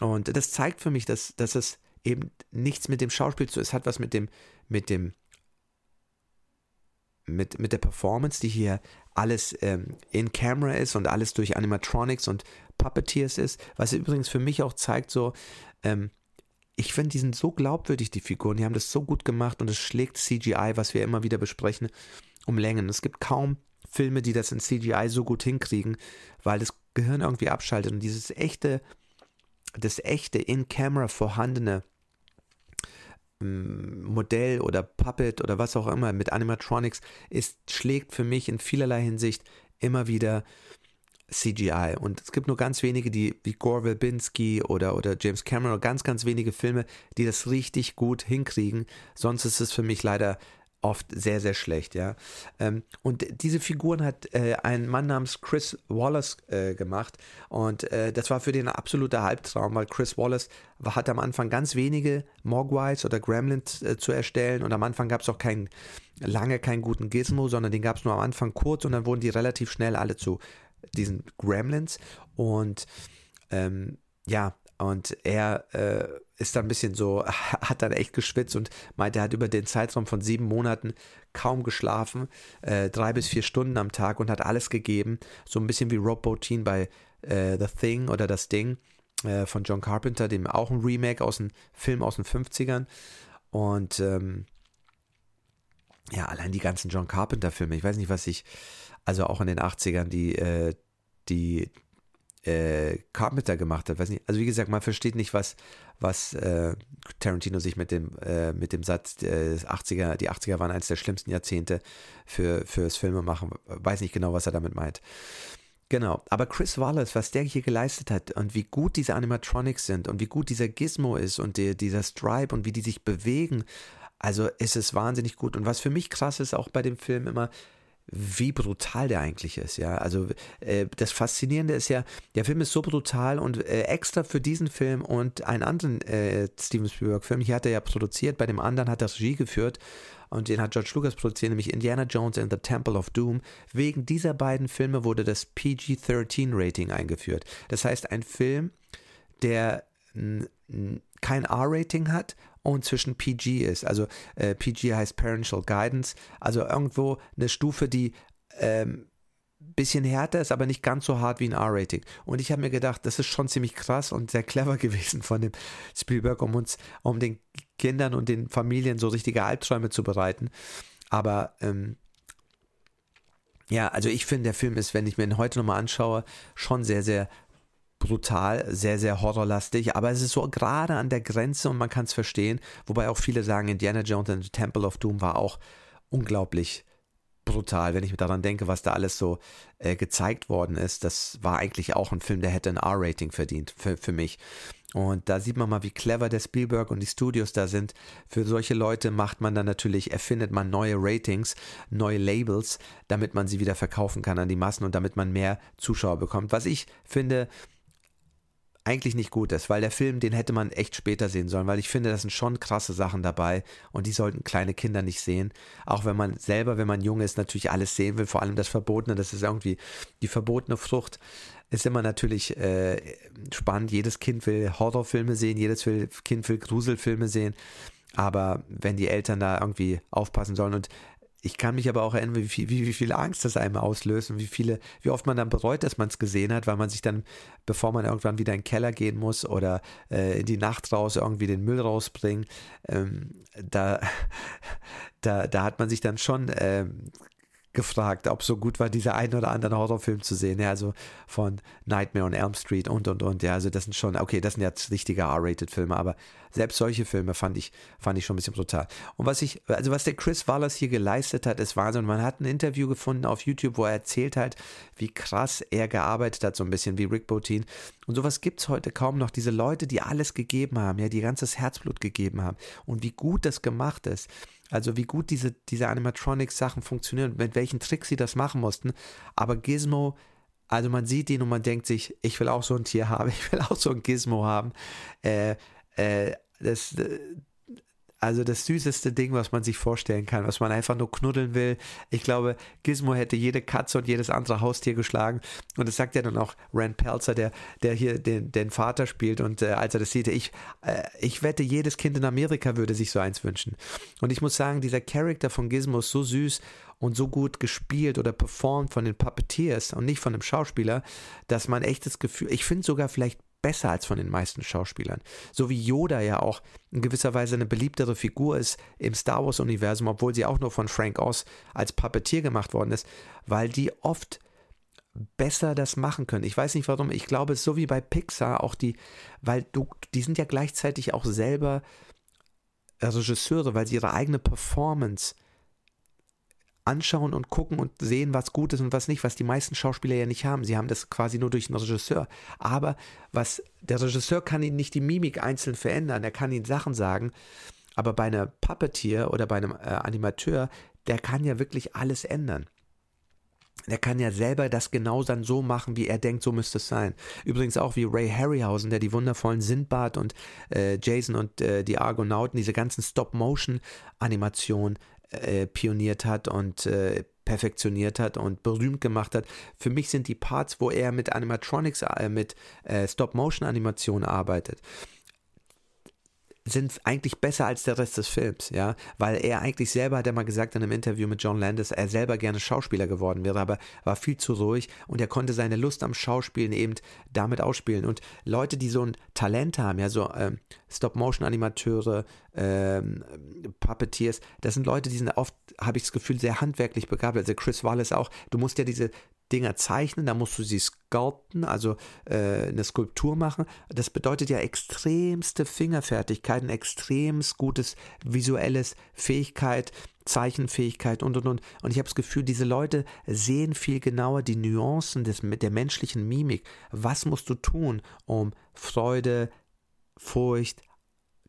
Und das zeigt für mich, dass, dass es eben nichts mit dem Schauspiel zu, es hat was mit dem, mit dem mit, mit der Performance, die hier alles ähm, in Camera ist und alles durch Animatronics und Puppeteers ist, was übrigens für mich auch zeigt, so, ähm, ich finde, die sind so glaubwürdig, die Figuren, die haben das so gut gemacht und es schlägt CGI, was wir immer wieder besprechen, um Längen. Es gibt kaum Filme, die das in CGI so gut hinkriegen, weil das Gehirn irgendwie abschaltet und dieses echte das echte in-Camera vorhandene ähm, Modell oder Puppet oder was auch immer mit Animatronics ist, schlägt für mich in vielerlei Hinsicht immer wieder CGI. Und es gibt nur ganz wenige, die wie Gore Verbinski oder, oder James Cameron, ganz, ganz wenige Filme, die das richtig gut hinkriegen. Sonst ist es für mich leider oft sehr, sehr schlecht, ja. Ähm, und diese Figuren hat äh, ein Mann namens Chris Wallace äh, gemacht. Und äh, das war für den ein absoluter Halbtraum, weil Chris Wallace war, hat am Anfang ganz wenige Mogwais oder Gremlins zu erstellen. Und am Anfang gab es auch keinen, lange keinen guten Gizmo, sondern den gab es nur am Anfang kurz und dann wurden die relativ schnell alle zu diesen Gremlins. Und ähm, ja, und er äh, ist da ein bisschen so, hat dann echt geschwitzt und meinte, er hat über den Zeitraum von sieben Monaten kaum geschlafen, äh, drei bis vier Stunden am Tag und hat alles gegeben. So ein bisschen wie Rob Bottin bei äh, The Thing oder Das Ding äh, von John Carpenter, dem auch ein Remake aus einem Film aus den 50ern. Und ähm, ja, allein die ganzen John Carpenter-Filme, ich weiß nicht, was ich, also auch in den 80ern, die, äh, die äh, Carpenter gemacht hat. Weiß nicht. Also wie gesagt, man versteht nicht, was, was äh, Tarantino sich mit dem, äh, mit dem Satz, äh, 80er, die 80er waren eines der schlimmsten Jahrzehnte für, fürs Filmemachen. Weiß nicht genau, was er damit meint. Genau, aber Chris Wallace, was der hier geleistet hat und wie gut diese Animatronics sind und wie gut dieser Gizmo ist und die, dieser Stripe und wie die sich bewegen, also ist es wahnsinnig gut. Und was für mich krass ist, auch bei dem Film immer, wie brutal der eigentlich ist, ja. Also äh, das Faszinierende ist ja, der Film ist so brutal und äh, extra für diesen Film und einen anderen äh, Steven Spielberg-Film, hier hat er ja produziert, bei dem anderen hat er Regie geführt und den hat George Lucas produziert, nämlich Indiana Jones and the Temple of Doom. Wegen dieser beiden Filme wurde das PG-13-Rating eingeführt. Das heißt, ein Film, der kein R-Rating hat und zwischen PG ist. Also äh, PG heißt Parental Guidance, also irgendwo eine Stufe, die ähm, bisschen härter ist, aber nicht ganz so hart wie ein R-Rating. Und ich habe mir gedacht, das ist schon ziemlich krass und sehr clever gewesen von dem Spielberg, um uns, um den Kindern und den Familien so richtige Albträume zu bereiten. Aber ähm, ja, also ich finde, der Film ist, wenn ich mir ihn heute nochmal anschaue, schon sehr, sehr brutal, sehr, sehr horrorlastig, aber es ist so gerade an der Grenze und man kann es verstehen, wobei auch viele sagen, Indiana Jones and the Temple of Doom war auch unglaublich brutal, wenn ich mir daran denke, was da alles so äh, gezeigt worden ist. Das war eigentlich auch ein Film, der hätte ein R-Rating verdient für, für mich. Und da sieht man mal, wie clever der Spielberg und die Studios da sind. Für solche Leute macht man dann natürlich, erfindet man neue Ratings, neue Labels, damit man sie wieder verkaufen kann an die Massen und damit man mehr Zuschauer bekommt. Was ich finde, eigentlich nicht gut ist, weil der Film, den hätte man echt später sehen sollen, weil ich finde, da sind schon krasse Sachen dabei und die sollten kleine Kinder nicht sehen. Auch wenn man selber, wenn man jung ist, natürlich alles sehen will, vor allem das Verbotene, das ist irgendwie die verbotene Frucht, ist immer natürlich äh, spannend. Jedes Kind will Horrorfilme sehen, jedes Kind will Gruselfilme sehen. Aber wenn die Eltern da irgendwie aufpassen sollen und ich kann mich aber auch erinnern, wie viel, wie, wie viel Angst das einem auslöst und wie viele, wie oft man dann bereut, dass man es gesehen hat, weil man sich dann, bevor man irgendwann wieder in den Keller gehen muss oder äh, in die Nacht raus irgendwie den Müll rausbringen, ähm, da, da, da hat man sich dann schon ähm, gefragt, ob so gut war, dieser ein oder andere Horrorfilm zu sehen. Ja, also von Nightmare on Elm Street und und und. Ja, also das sind schon, okay, das sind jetzt richtige R-Rated-Filme, aber selbst solche Filme fand ich, fand ich schon ein bisschen brutal. Und was ich, also was der Chris Wallace hier geleistet hat, ist Wahnsinn. Man hat ein Interview gefunden auf YouTube, wo er erzählt hat, wie krass er gearbeitet hat, so ein bisschen wie Rick Botin. Und sowas gibt es heute kaum noch. Diese Leute, die alles gegeben haben, ja, die ganzes Herzblut gegeben haben und wie gut das gemacht ist. Also wie gut diese, diese Animatronics-Sachen funktionieren, mit welchen Tricks sie das machen mussten. Aber Gizmo, also man sieht ihn und man denkt sich, ich will auch so ein Tier haben, ich will auch so ein Gizmo haben. Äh, äh, das, äh, also das süßeste Ding, was man sich vorstellen kann, was man einfach nur knuddeln will. Ich glaube, Gizmo hätte jede Katze und jedes andere Haustier geschlagen. Und das sagt ja dann auch Rand Pelzer, der, der hier den, den Vater spielt. Und äh, als er das sieht, ich, äh, ich wette, jedes Kind in Amerika würde sich so eins wünschen. Und ich muss sagen, dieser Charakter von Gizmo ist so süß und so gut gespielt oder performt von den Puppeteers und nicht von dem Schauspieler, dass man echt das Gefühl, ich finde sogar vielleicht besser als von den meisten Schauspielern. So wie Yoda ja auch in gewisser Weise eine beliebtere Figur ist im Star Wars-Universum, obwohl sie auch nur von Frank Oz als Puppeteer gemacht worden ist, weil die oft besser das machen können. Ich weiß nicht warum. Ich glaube, es ist so wie bei Pixar auch die, weil du, die sind ja gleichzeitig auch selber Regisseure, weil sie ihre eigene Performance anschauen und gucken und sehen, was gut ist und was nicht, was die meisten Schauspieler ja nicht haben. Sie haben das quasi nur durch den Regisseur. Aber was der Regisseur kann ihnen nicht die Mimik einzeln verändern, er kann ihnen Sachen sagen. Aber bei einer Puppeteer oder bei einem äh, Animateur, der kann ja wirklich alles ändern. Der kann ja selber das genau dann so machen, wie er denkt, so müsste es sein. Übrigens auch wie Ray Harryhausen, der die wundervollen Sindbad und äh, Jason und äh, die Argonauten, diese ganzen Stop-Motion-Animationen äh, pioniert hat und äh, perfektioniert hat und berühmt gemacht hat. Für mich sind die Parts, wo er mit Animatronics, äh, mit äh, Stop-Motion-Animationen arbeitet, sind eigentlich besser als der Rest des Films, ja, weil er eigentlich selber hat er mal gesagt in einem Interview mit John Landis, er selber gerne Schauspieler geworden wäre, aber war viel zu ruhig und er konnte seine Lust am Schauspielen eben damit ausspielen. Und Leute, die so ein Talent haben, ja, so ähm, Stop-Motion-Animateure, ähm, Puppeteers, das sind Leute, die sind oft, habe ich das Gefühl, sehr handwerklich begabt, also Chris Wallace auch, du musst ja diese Dinger zeichnen, da musst du sie sculpten, also äh, eine Skulptur machen. Das bedeutet ja extremste Fingerfertigkeit, ein extrem gutes visuelles Fähigkeit, Zeichenfähigkeit und und und. Und ich habe das Gefühl, diese Leute sehen viel genauer die Nuancen des, der menschlichen Mimik. Was musst du tun, um Freude, Furcht,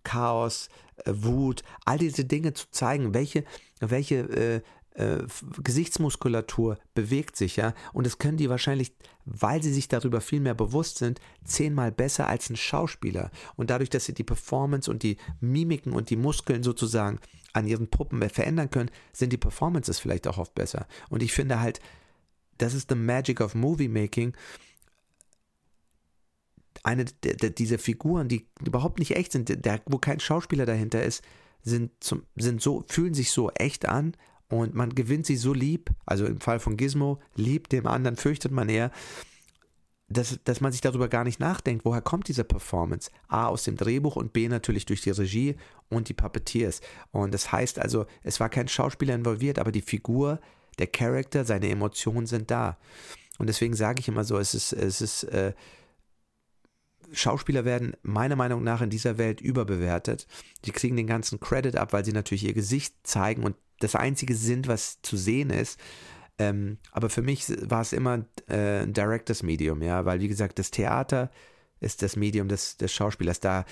Chaos, äh, Wut, all diese Dinge zu zeigen? Welche, welche äh, äh, Gesichtsmuskulatur bewegt sich, ja, und das können die wahrscheinlich, weil sie sich darüber viel mehr bewusst sind, zehnmal besser als ein Schauspieler. Und dadurch, dass sie die Performance und die Mimiken und die Muskeln sozusagen an ihren Puppen verändern können, sind die Performances vielleicht auch oft besser. Und ich finde halt, das ist the magic of movie making. Eine dieser Figuren, die überhaupt nicht echt sind, der, wo kein Schauspieler dahinter ist, sind, zum, sind so, fühlen sich so echt an und man gewinnt sie so lieb, also im Fall von Gizmo, lieb, dem anderen fürchtet man eher, dass, dass man sich darüber gar nicht nachdenkt, woher kommt diese Performance? A, aus dem Drehbuch und B, natürlich durch die Regie und die Puppeteers. Und das heißt also, es war kein Schauspieler involviert, aber die Figur, der Charakter, seine Emotionen sind da. Und deswegen sage ich immer so, es ist, es ist, äh, Schauspieler werden meiner Meinung nach in dieser Welt überbewertet. Die kriegen den ganzen Credit ab, weil sie natürlich ihr Gesicht zeigen und das Einzige sind, was zu sehen ist. Ähm, aber für mich war es immer äh, ein Directors Medium, ja, weil wie gesagt, das Theater ist das Medium des, des Schauspielers. Da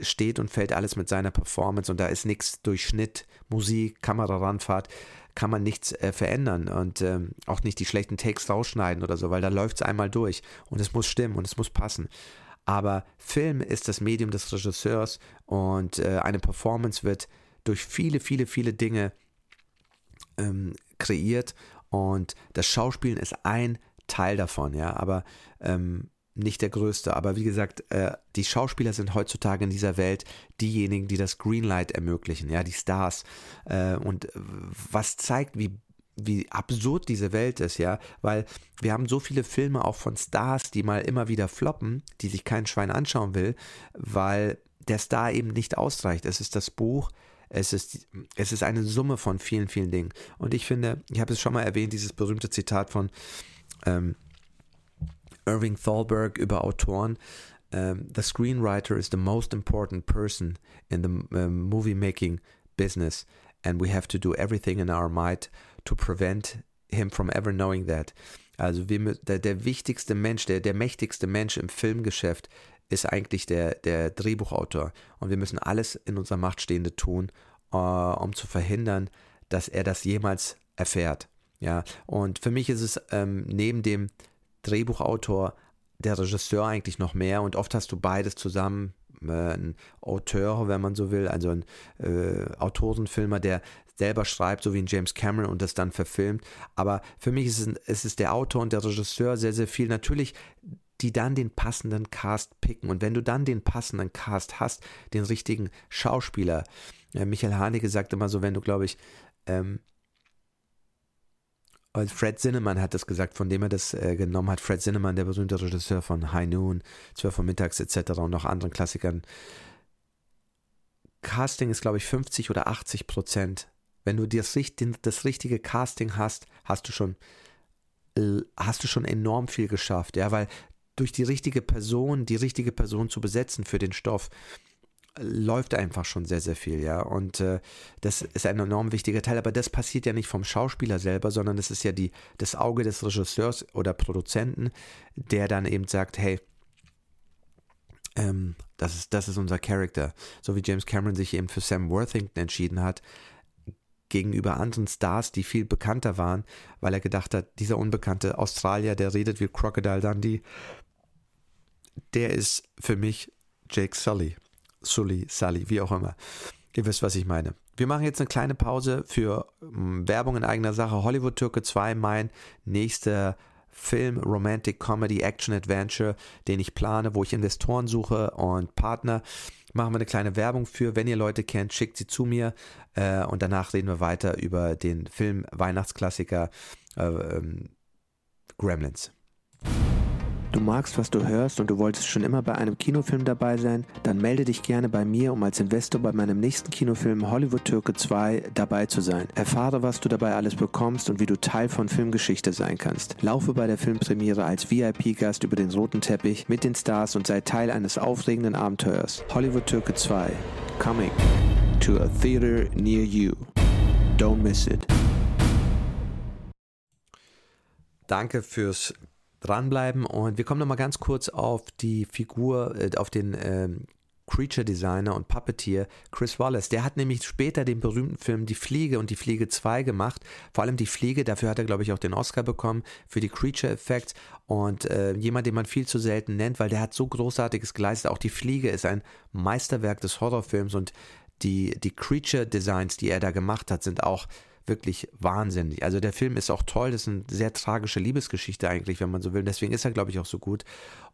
steht und fällt alles mit seiner Performance und da ist nichts durch Schnitt, Musik, Kamerarandfahrt, kann man nichts äh, verändern und ähm, auch nicht die schlechten Takes rausschneiden oder so, weil da läuft es einmal durch und es muss stimmen und es muss passen. Aber Film ist das Medium des Regisseurs und äh, eine Performance wird durch viele, viele, viele Dinge ähm, kreiert und das Schauspielen ist ein Teil davon, ja, aber ähm, nicht der größte. Aber wie gesagt, äh, die Schauspieler sind heutzutage in dieser Welt diejenigen, die das Greenlight ermöglichen, ja, die Stars. Äh, und was zeigt, wie wie absurd diese Welt ist, ja, weil wir haben so viele Filme auch von Stars, die mal immer wieder floppen, die sich kein Schwein anschauen will, weil der Star eben nicht ausreicht. Es ist das Buch, es ist, es ist eine Summe von vielen, vielen Dingen. Und ich finde, ich habe es schon mal erwähnt, dieses berühmte Zitat von ähm, Irving Thalberg über Autoren. Um, ähm, the screenwriter is the most important person in the um, movie making business, and we have to do everything in our might to prevent him from ever knowing that. Also wir, der, der wichtigste Mensch, der, der mächtigste Mensch im Filmgeschäft ist eigentlich der, der Drehbuchautor. Und wir müssen alles in unserer Macht Stehende tun, äh, um zu verhindern, dass er das jemals erfährt. Ja, und für mich ist es ähm, neben dem Drehbuchautor der Regisseur eigentlich noch mehr und oft hast du beides zusammen. Äh, ein Auteur, wenn man so will, also ein äh, Autorenfilmer, der selber schreibt, so wie ein James Cameron und das dann verfilmt. Aber für mich ist es, ist es der Autor und der Regisseur sehr, sehr viel. Natürlich die dann den passenden Cast picken. Und wenn du dann den passenden Cast hast, den richtigen Schauspieler, äh, Michael Haneke sagt immer so, wenn du, glaube ich, ähm, Fred Zinnemann hat das gesagt, von dem er das äh, genommen hat. Fred Zinnemann, der berühmte Regisseur von High Noon, 12 Uhr mittags etc. und noch anderen Klassikern. Casting ist, glaube ich, 50 oder 80 Prozent. Wenn du das, das richtige Casting hast, hast du schon hast du schon enorm viel geschafft, ja, weil durch die richtige Person, die richtige Person zu besetzen für den Stoff, läuft einfach schon sehr, sehr viel, ja. Und äh, das ist ein enorm wichtiger Teil. Aber das passiert ja nicht vom Schauspieler selber, sondern das ist ja die, das Auge des Regisseurs oder Produzenten, der dann eben sagt, hey, ähm, das, ist, das ist unser Charakter. So wie James Cameron sich eben für Sam Worthington entschieden hat, gegenüber anderen Stars, die viel bekannter waren, weil er gedacht hat, dieser unbekannte Australier, der redet wie Crocodile Dundee, der ist für mich Jake Sully. Sully, Sully, wie auch immer. Ihr wisst, was ich meine. Wir machen jetzt eine kleine Pause für um, Werbung in eigener Sache. Hollywood Türke 2, mein nächster Film, Romantic Comedy, Action Adventure, den ich plane, wo ich Investoren suche und Partner. Machen wir eine kleine Werbung für. Wenn ihr Leute kennt, schickt sie zu mir äh, und danach reden wir weiter über den Film Weihnachtsklassiker äh, ähm, Gremlins. Du magst, was du hörst und du wolltest schon immer bei einem Kinofilm dabei sein? Dann melde dich gerne bei mir, um als Investor bei meinem nächsten Kinofilm Hollywood Türke 2 dabei zu sein. Erfahre, was du dabei alles bekommst und wie du Teil von Filmgeschichte sein kannst. Laufe bei der Filmpremiere als VIP-Gast über den roten Teppich mit den Stars und sei Teil eines aufregenden Abenteuers. Hollywood Türke 2. Coming to a theater near you. Don't miss it. Danke fürs dranbleiben und wir kommen nochmal ganz kurz auf die Figur, äh, auf den ähm, Creature Designer und Puppeteer Chris Wallace. Der hat nämlich später den berühmten Film Die Fliege und Die Fliege 2 gemacht. Vor allem Die Fliege, dafür hat er, glaube ich, auch den Oscar bekommen für die Creature Effects. Und äh, jemand, den man viel zu selten nennt, weil der hat so Großartiges geleistet. Auch Die Fliege ist ein Meisterwerk des Horrorfilms und die, die Creature Designs, die er da gemacht hat, sind auch wirklich wahnsinnig. Also der Film ist auch toll, das ist eine sehr tragische Liebesgeschichte eigentlich, wenn man so will. Deswegen ist er, glaube ich, auch so gut.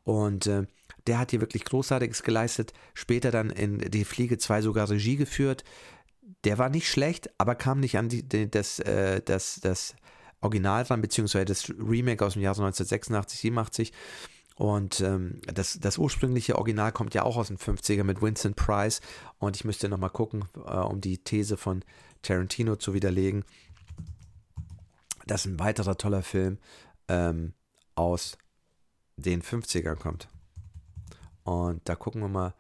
Und äh, der hat hier wirklich Großartiges geleistet. Später dann in Die Fliege 2 sogar Regie geführt. Der war nicht schlecht, aber kam nicht an die, das, äh, das, das Original ran, beziehungsweise das Remake aus dem Jahr 1986, 87. Und ähm, das, das ursprüngliche Original kommt ja auch aus den 50er mit Vincent Price. Und ich müsste nochmal gucken, äh, um die These von Tarantino zu widerlegen. Dass ein weiterer toller Film ähm, aus den 50ern kommt. Und da gucken wir mal,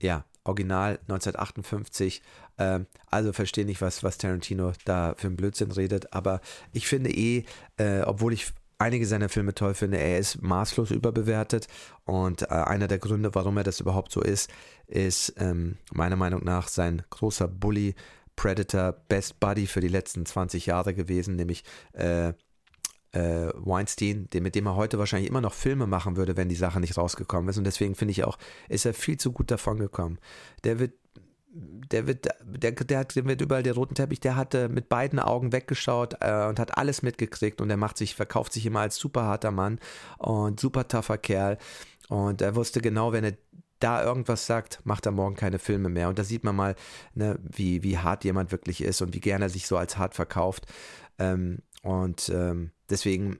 ja, Original 1958. Ähm, also verstehe nicht, was, was Tarantino da für einen Blödsinn redet, aber ich finde eh, äh, obwohl ich einige seiner Filme toll finde, er ist maßlos überbewertet und äh, einer der Gründe, warum er das überhaupt so ist, ist ähm, meiner Meinung nach sein großer Bully Predator Best Buddy für die letzten 20 Jahre gewesen, nämlich äh, äh, Weinstein, den, mit dem er heute wahrscheinlich immer noch Filme machen würde, wenn die Sache nicht rausgekommen ist. Und deswegen finde ich auch, ist er viel zu gut davon gekommen. Der wird der wird, der, der hat, der wird überall der roten Teppich, der hatte mit beiden Augen weggeschaut äh, und hat alles mitgekriegt und er macht sich, verkauft sich immer als super harter Mann und super tougher Kerl. Und er wusste genau, wenn er da irgendwas sagt, macht er morgen keine Filme mehr. Und da sieht man mal, ne, wie, wie hart jemand wirklich ist und wie gerne er sich so als hart verkauft. Ähm, und ähm, deswegen,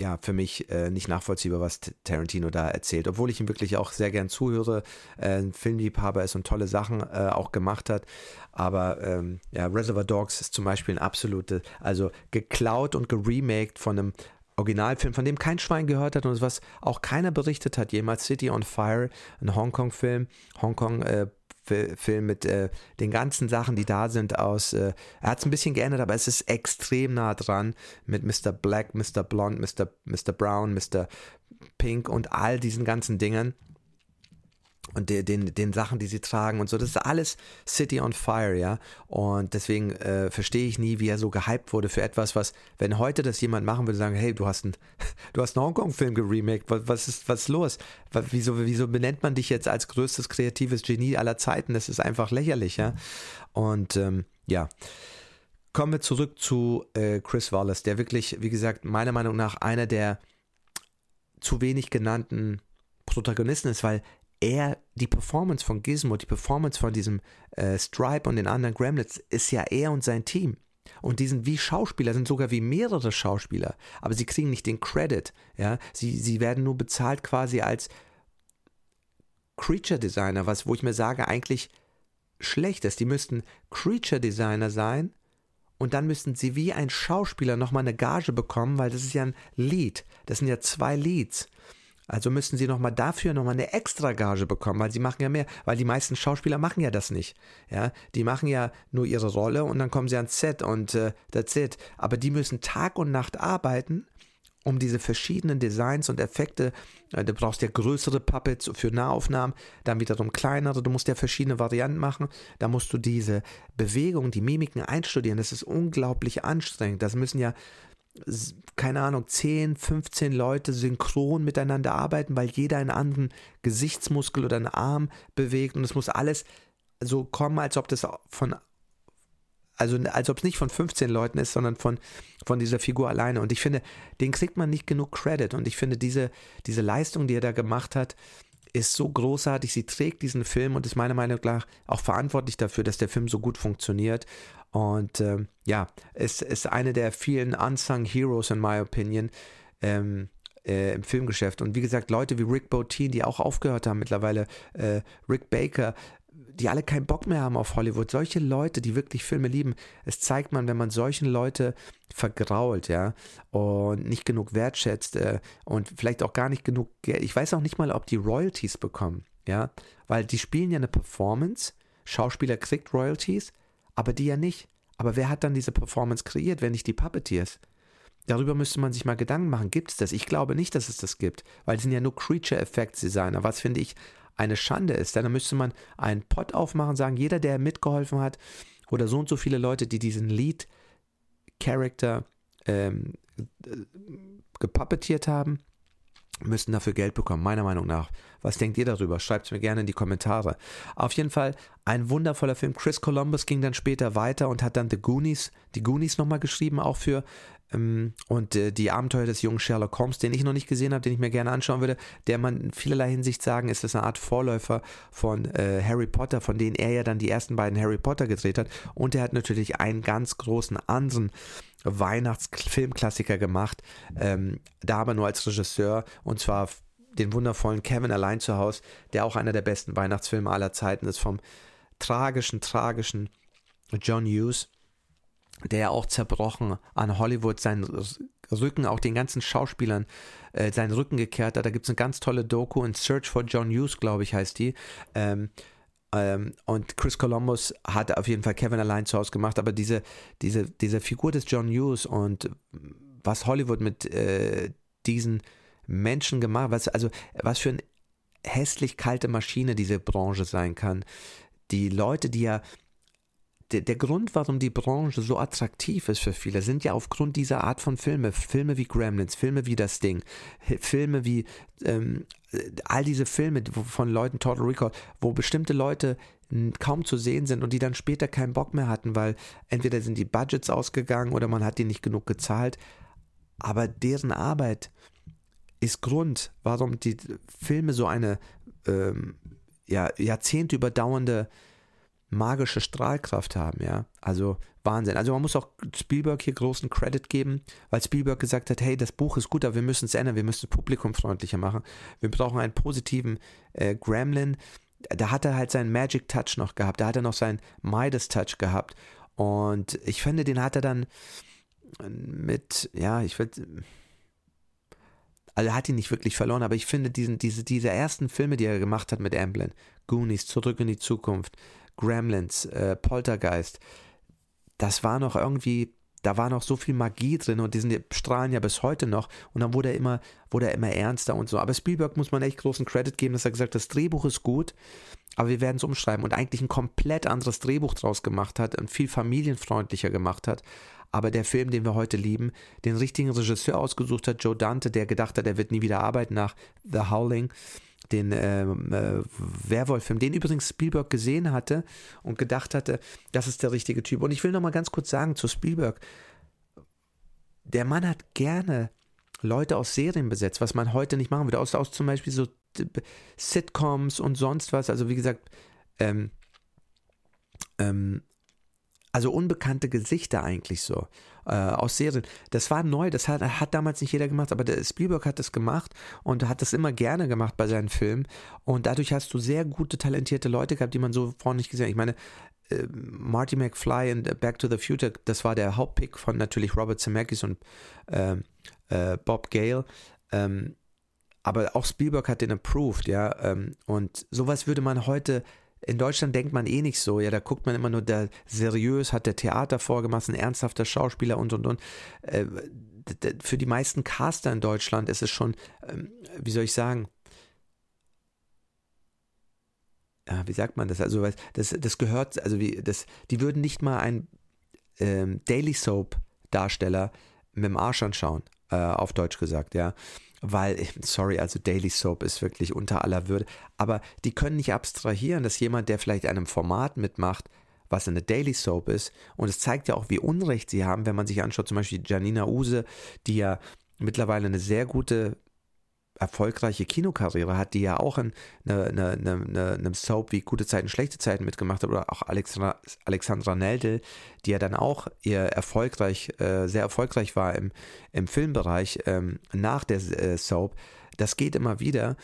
ja, für mich äh, nicht nachvollziehbar, was Tarantino da erzählt. Obwohl ich ihm wirklich auch sehr gern zuhöre, äh, ein Filmliebhaber ist und tolle Sachen äh, auch gemacht hat. Aber ähm, ja, Reservoir Dogs ist zum Beispiel ein absolute, also geklaut und geremaked von einem Originalfilm, von dem kein Schwein gehört hat und was auch keiner berichtet hat jemals, City on Fire, ein Hongkong-Film, Hongkong äh, Film mit äh, den ganzen Sachen, die da sind aus, äh, er hat es ein bisschen geändert, aber es ist extrem nah dran mit Mr. Black, Mr. Blonde, Mr. Mr. Brown, Mr. Pink und all diesen ganzen Dingen und den, den, den Sachen, die sie tragen und so. Das ist alles City on Fire, ja. Und deswegen äh, verstehe ich nie, wie er so gehypt wurde für etwas, was, wenn heute das jemand machen würde, sagen, hey, du hast einen, einen Hongkong-Film geremaked, was, was, ist, was ist los? Wieso, wieso benennt man dich jetzt als größtes kreatives Genie aller Zeiten? Das ist einfach lächerlich, ja. Und ähm, ja. Kommen wir zurück zu äh, Chris Wallace, der wirklich, wie gesagt, meiner Meinung nach einer der zu wenig genannten Protagonisten ist, weil er, die Performance von Gizmo, die Performance von diesem äh, Stripe und den anderen Gremlins ist ja er und sein Team. Und die sind wie Schauspieler, sind sogar wie mehrere Schauspieler, aber sie kriegen nicht den Credit. Ja? Sie, sie werden nur bezahlt quasi als Creature Designer, was, wo ich mir sage, eigentlich schlecht ist. Die müssten Creature Designer sein und dann müssten sie wie ein Schauspieler nochmal eine Gage bekommen, weil das ist ja ein Lied. Das sind ja zwei Leads. Also müssten sie nochmal dafür nochmal eine extra Gage bekommen, weil sie machen ja mehr, weil die meisten Schauspieler machen ja das nicht. Ja, die machen ja nur ihre Rolle und dann kommen sie ans Set und äh, that's it. Aber die müssen Tag und Nacht arbeiten, um diese verschiedenen Designs und Effekte, äh, du brauchst ja größere Puppets für Nahaufnahmen, dann wiederum kleinere, du musst ja verschiedene Varianten machen, da musst du diese Bewegungen, die Mimiken einstudieren, das ist unglaublich anstrengend. Das müssen ja keine Ahnung, 10, 15 Leute synchron miteinander arbeiten, weil jeder einen anderen Gesichtsmuskel oder einen Arm bewegt und es muss alles so kommen, als ob das von also als ob es nicht von 15 Leuten ist, sondern von, von dieser Figur alleine. Und ich finde, den kriegt man nicht genug Credit. Und ich finde, diese, diese Leistung, die er da gemacht hat, ist so großartig. Sie trägt diesen Film und ist meiner Meinung nach auch verantwortlich dafür, dass der Film so gut funktioniert. Und ähm, ja, es ist eine der vielen unsung Heroes in my opinion ähm, äh, im Filmgeschäft. Und wie gesagt, Leute wie Rick Botin, die auch aufgehört haben mittlerweile, äh, Rick Baker, die alle keinen Bock mehr haben auf Hollywood. Solche Leute, die wirklich Filme lieben, es zeigt man, wenn man solchen Leute vergrault, ja, und nicht genug wertschätzt äh, und vielleicht auch gar nicht genug Geld. Ich weiß auch nicht mal, ob die Royalties bekommen, ja, weil die spielen ja eine Performance. Schauspieler kriegt Royalties, aber die ja nicht. Aber wer hat dann diese Performance kreiert, wenn nicht die Puppeteers? Darüber müsste man sich mal Gedanken machen. Gibt es das? Ich glaube nicht, dass es das gibt, weil es sind ja nur Creature Effects Designer, was finde ich eine Schande ist. Dann müsste man einen Pot aufmachen, sagen, jeder, der mitgeholfen hat oder so und so viele Leute, die diesen Lead Character ähm, gepuppetiert haben, müssten dafür Geld bekommen, meiner Meinung nach. Was denkt ihr darüber? Schreibt es mir gerne in die Kommentare. Auf jeden Fall ein wundervoller Film. Chris Columbus ging dann später weiter und hat dann The Goonies, die Goonies nochmal geschrieben, auch für und äh, die Abenteuer des jungen Sherlock Holmes, den ich noch nicht gesehen habe, den ich mir gerne anschauen würde, der man in vielerlei Hinsicht sagen, ist das eine Art Vorläufer von äh, Harry Potter, von denen er ja dann die ersten beiden Harry Potter gedreht hat. Und er hat natürlich einen ganz großen anderen Weihnachtsfilmklassiker gemacht, ähm, da aber nur als Regisseur und zwar den wundervollen Kevin allein zu Hause, der auch einer der besten Weihnachtsfilme aller Zeiten ist, vom tragischen, tragischen John Hughes, der auch zerbrochen an Hollywood seinen Rücken, auch den ganzen Schauspielern äh, seinen Rücken gekehrt hat. Da gibt es eine ganz tolle Doku in Search for John Hughes, glaube ich, heißt die. Ähm, ähm, und Chris Columbus hat auf jeden Fall Kevin allein zu Hause gemacht, aber diese, diese, diese Figur des John Hughes und was Hollywood mit äh, diesen Menschen gemacht, was, also was für eine hässlich kalte Maschine diese Branche sein kann. Die Leute, die ja der, der Grund, warum die Branche so attraktiv ist für viele, sind ja aufgrund dieser Art von Filme. Filme wie Gremlins, Filme wie Das Ding, Filme wie ähm, all diese Filme von Leuten, Total Recall, wo bestimmte Leute kaum zu sehen sind und die dann später keinen Bock mehr hatten, weil entweder sind die Budgets ausgegangen oder man hat die nicht genug gezahlt. Aber deren Arbeit ist Grund, warum die Filme so eine ähm, ja, Jahrzehnte überdauernde magische Strahlkraft haben, ja. Also Wahnsinn. Also man muss auch Spielberg hier großen Credit geben, weil Spielberg gesagt hat, hey, das Buch ist gut, aber wir müssen es ändern, wir müssen es publikumfreundlicher machen. Wir brauchen einen positiven äh, Gremlin. Da hat er halt seinen Magic Touch noch gehabt, da hat er noch seinen Midas Touch gehabt. Und ich finde, den hat er dann mit, ja, ich würde also er hat ihn nicht wirklich verloren, aber ich finde diesen, diese, diese ersten Filme, die er gemacht hat mit Amblin, Goonies, Zurück in die Zukunft, Gremlins, äh, Poltergeist, das war noch irgendwie, da war noch so viel Magie drin und die sind, strahlen ja bis heute noch und dann wurde er immer, wurde er immer ernster und so. Aber Spielberg muss man echt großen Credit geben, dass er gesagt hat, das Drehbuch ist gut, aber wir werden es umschreiben und eigentlich ein komplett anderes Drehbuch draus gemacht hat und viel familienfreundlicher gemacht hat. Aber der Film, den wir heute lieben, den richtigen Regisseur ausgesucht hat, Joe Dante, der gedacht hat, er wird nie wieder arbeiten nach The Howling den ähm, äh, Werwolf-Film, den übrigens Spielberg gesehen hatte und gedacht hatte, das ist der richtige Typ. Und ich will noch mal ganz kurz sagen zu Spielberg, der Mann hat gerne Leute aus Serien besetzt, was man heute nicht machen würde, aus, aus zum Beispiel so Sitcoms und sonst was. Also wie gesagt, ähm, ähm, also unbekannte Gesichter eigentlich so äh, aus Serien. Das war neu, das hat, hat damals nicht jeder gemacht, aber der Spielberg hat das gemacht und hat das immer gerne gemacht bei seinen Filmen. Und dadurch hast du sehr gute, talentierte Leute gehabt, die man so vorher nicht gesehen hat. Ich meine, äh, Marty McFly in Back to the Future, das war der Hauptpick von natürlich Robert Zemeckis und äh, äh, Bob Gale. Ähm, aber auch Spielberg hat den approved, ja. Ähm, und sowas würde man heute in Deutschland denkt man eh nicht so, ja, da guckt man immer nur, der seriös hat der Theater vorgemacht, ein ernsthafter Schauspieler und und und. Äh, für die meisten Caster in Deutschland ist es schon, ähm, wie soll ich sagen, wie sagt man das? Also, das, das gehört, also wie, das, die würden nicht mal einen ähm, Daily Soap Darsteller mit dem Arsch anschauen, äh, auf Deutsch gesagt, ja weil, sorry, also Daily Soap ist wirklich unter aller Würde, aber die können nicht abstrahieren, dass jemand, der vielleicht einem Format mitmacht, was eine Daily Soap ist, und es zeigt ja auch, wie Unrecht sie haben, wenn man sich anschaut, zum Beispiel Janina Use, die ja mittlerweile eine sehr gute erfolgreiche Kinokarriere hat, die ja auch in einer eine, eine, eine Soap wie Gute Zeiten, Schlechte Zeiten mitgemacht hat, oder auch Alexandra, Alexandra Neldel, die ja dann auch eher erfolgreich, äh, sehr erfolgreich war im, im Filmbereich ähm, nach der äh, Soap. Das geht immer wieder,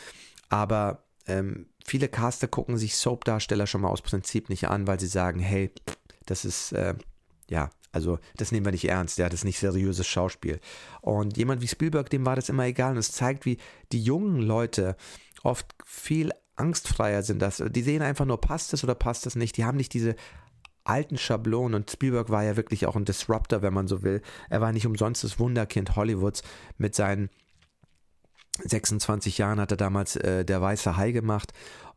aber ähm, viele Caster gucken sich Soap-Darsteller schon mal aus Prinzip nicht an, weil sie sagen, hey, das ist, äh, ja, also das nehmen wir nicht ernst, ja, das ist nicht seriöses Schauspiel. Und jemand wie Spielberg, dem war das immer egal. Und es zeigt, wie die jungen Leute oft viel angstfreier sind. Das, die sehen einfach nur, passt es oder passt es nicht. Die haben nicht diese alten Schablonen und Spielberg war ja wirklich auch ein Disruptor, wenn man so will. Er war nicht umsonst das Wunderkind Hollywoods mit seinen 26 Jahren hat er damals äh, der Weiße Hai gemacht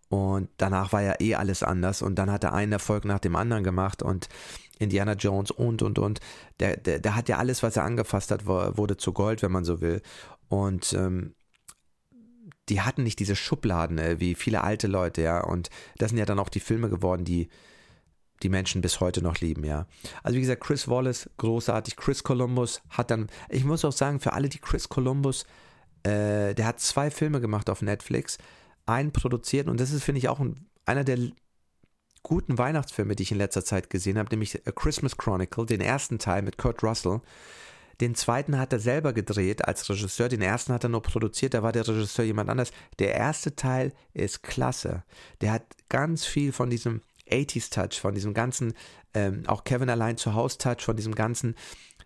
und danach war ja eh alles anders und dann hat er einen Erfolg nach dem anderen gemacht und Indiana Jones und und und. Der, der, der hat ja alles, was er angefasst hat, wurde zu Gold, wenn man so will. Und ähm, die hatten nicht diese Schubladen äh, wie viele alte Leute, ja. Und das sind ja dann auch die Filme geworden, die die Menschen bis heute noch lieben, ja. Also wie gesagt, Chris Wallace, großartig. Chris Columbus hat dann, ich muss auch sagen, für alle, die Chris Columbus, äh, der hat zwei Filme gemacht auf Netflix, einen produziert und das ist, finde ich, auch ein, einer der guten Weihnachtsfilme, die ich in letzter Zeit gesehen habe, nämlich A Christmas Chronicle, den ersten Teil mit Kurt Russell. Den zweiten hat er selber gedreht als Regisseur, den ersten hat er nur produziert, da war der Regisseur jemand anders. Der erste Teil ist klasse. Der hat ganz viel von diesem 80s Touch, von diesem ganzen, ähm, auch Kevin allein zu Hause Touch, von diesem ganzen,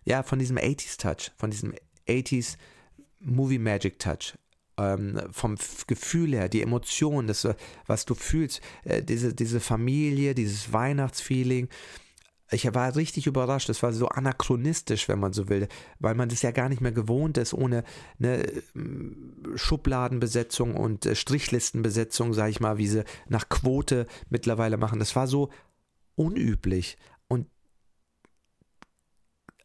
ja, von diesem 80s Touch, von diesem 80s Movie Magic Touch ähm, vom Gefühl her, die Emotion, das, was du fühlst, äh, diese, diese Familie, dieses Weihnachtsfeeling. Ich war richtig überrascht, es war so anachronistisch, wenn man so will, weil man das ja gar nicht mehr gewohnt ist, ohne eine Schubladenbesetzung und äh, Strichlistenbesetzung, sage ich mal, wie sie nach Quote mittlerweile machen. Das war so unüblich.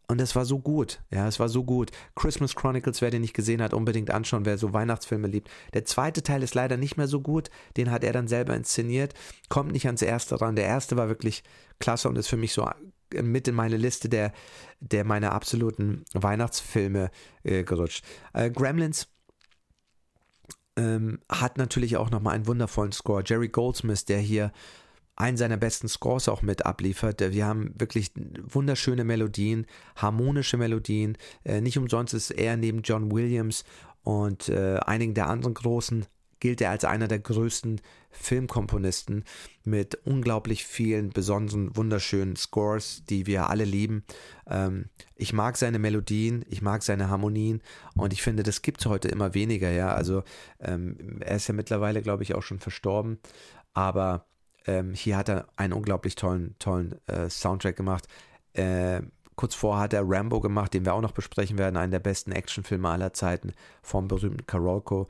Und es war so gut. Ja, es war so gut. Christmas Chronicles, wer den nicht gesehen hat, unbedingt anschauen, wer so Weihnachtsfilme liebt. Der zweite Teil ist leider nicht mehr so gut. Den hat er dann selber inszeniert. Kommt nicht ans erste ran. Der erste war wirklich klasse und ist für mich so mit in meine Liste der, der meiner absoluten Weihnachtsfilme äh, gerutscht. Äh, Gremlins ähm, hat natürlich auch nochmal einen wundervollen Score. Jerry Goldsmith, der hier einen seiner besten Scores auch mit abliefert. Wir haben wirklich wunderschöne Melodien, harmonische Melodien. Äh, nicht umsonst ist er neben John Williams und äh, einigen der anderen großen gilt er als einer der größten Filmkomponisten mit unglaublich vielen besonderen, wunderschönen Scores, die wir alle lieben. Ähm, ich mag seine Melodien, ich mag seine Harmonien und ich finde, das gibt es heute immer weniger, ja. Also ähm, er ist ja mittlerweile, glaube ich, auch schon verstorben, aber ähm, hier hat er einen unglaublich tollen, tollen äh, Soundtrack gemacht. Äh, kurz vorher hat er Rambo gemacht, den wir auch noch besprechen werden, einen der besten Actionfilme aller Zeiten vom berühmten Karolko.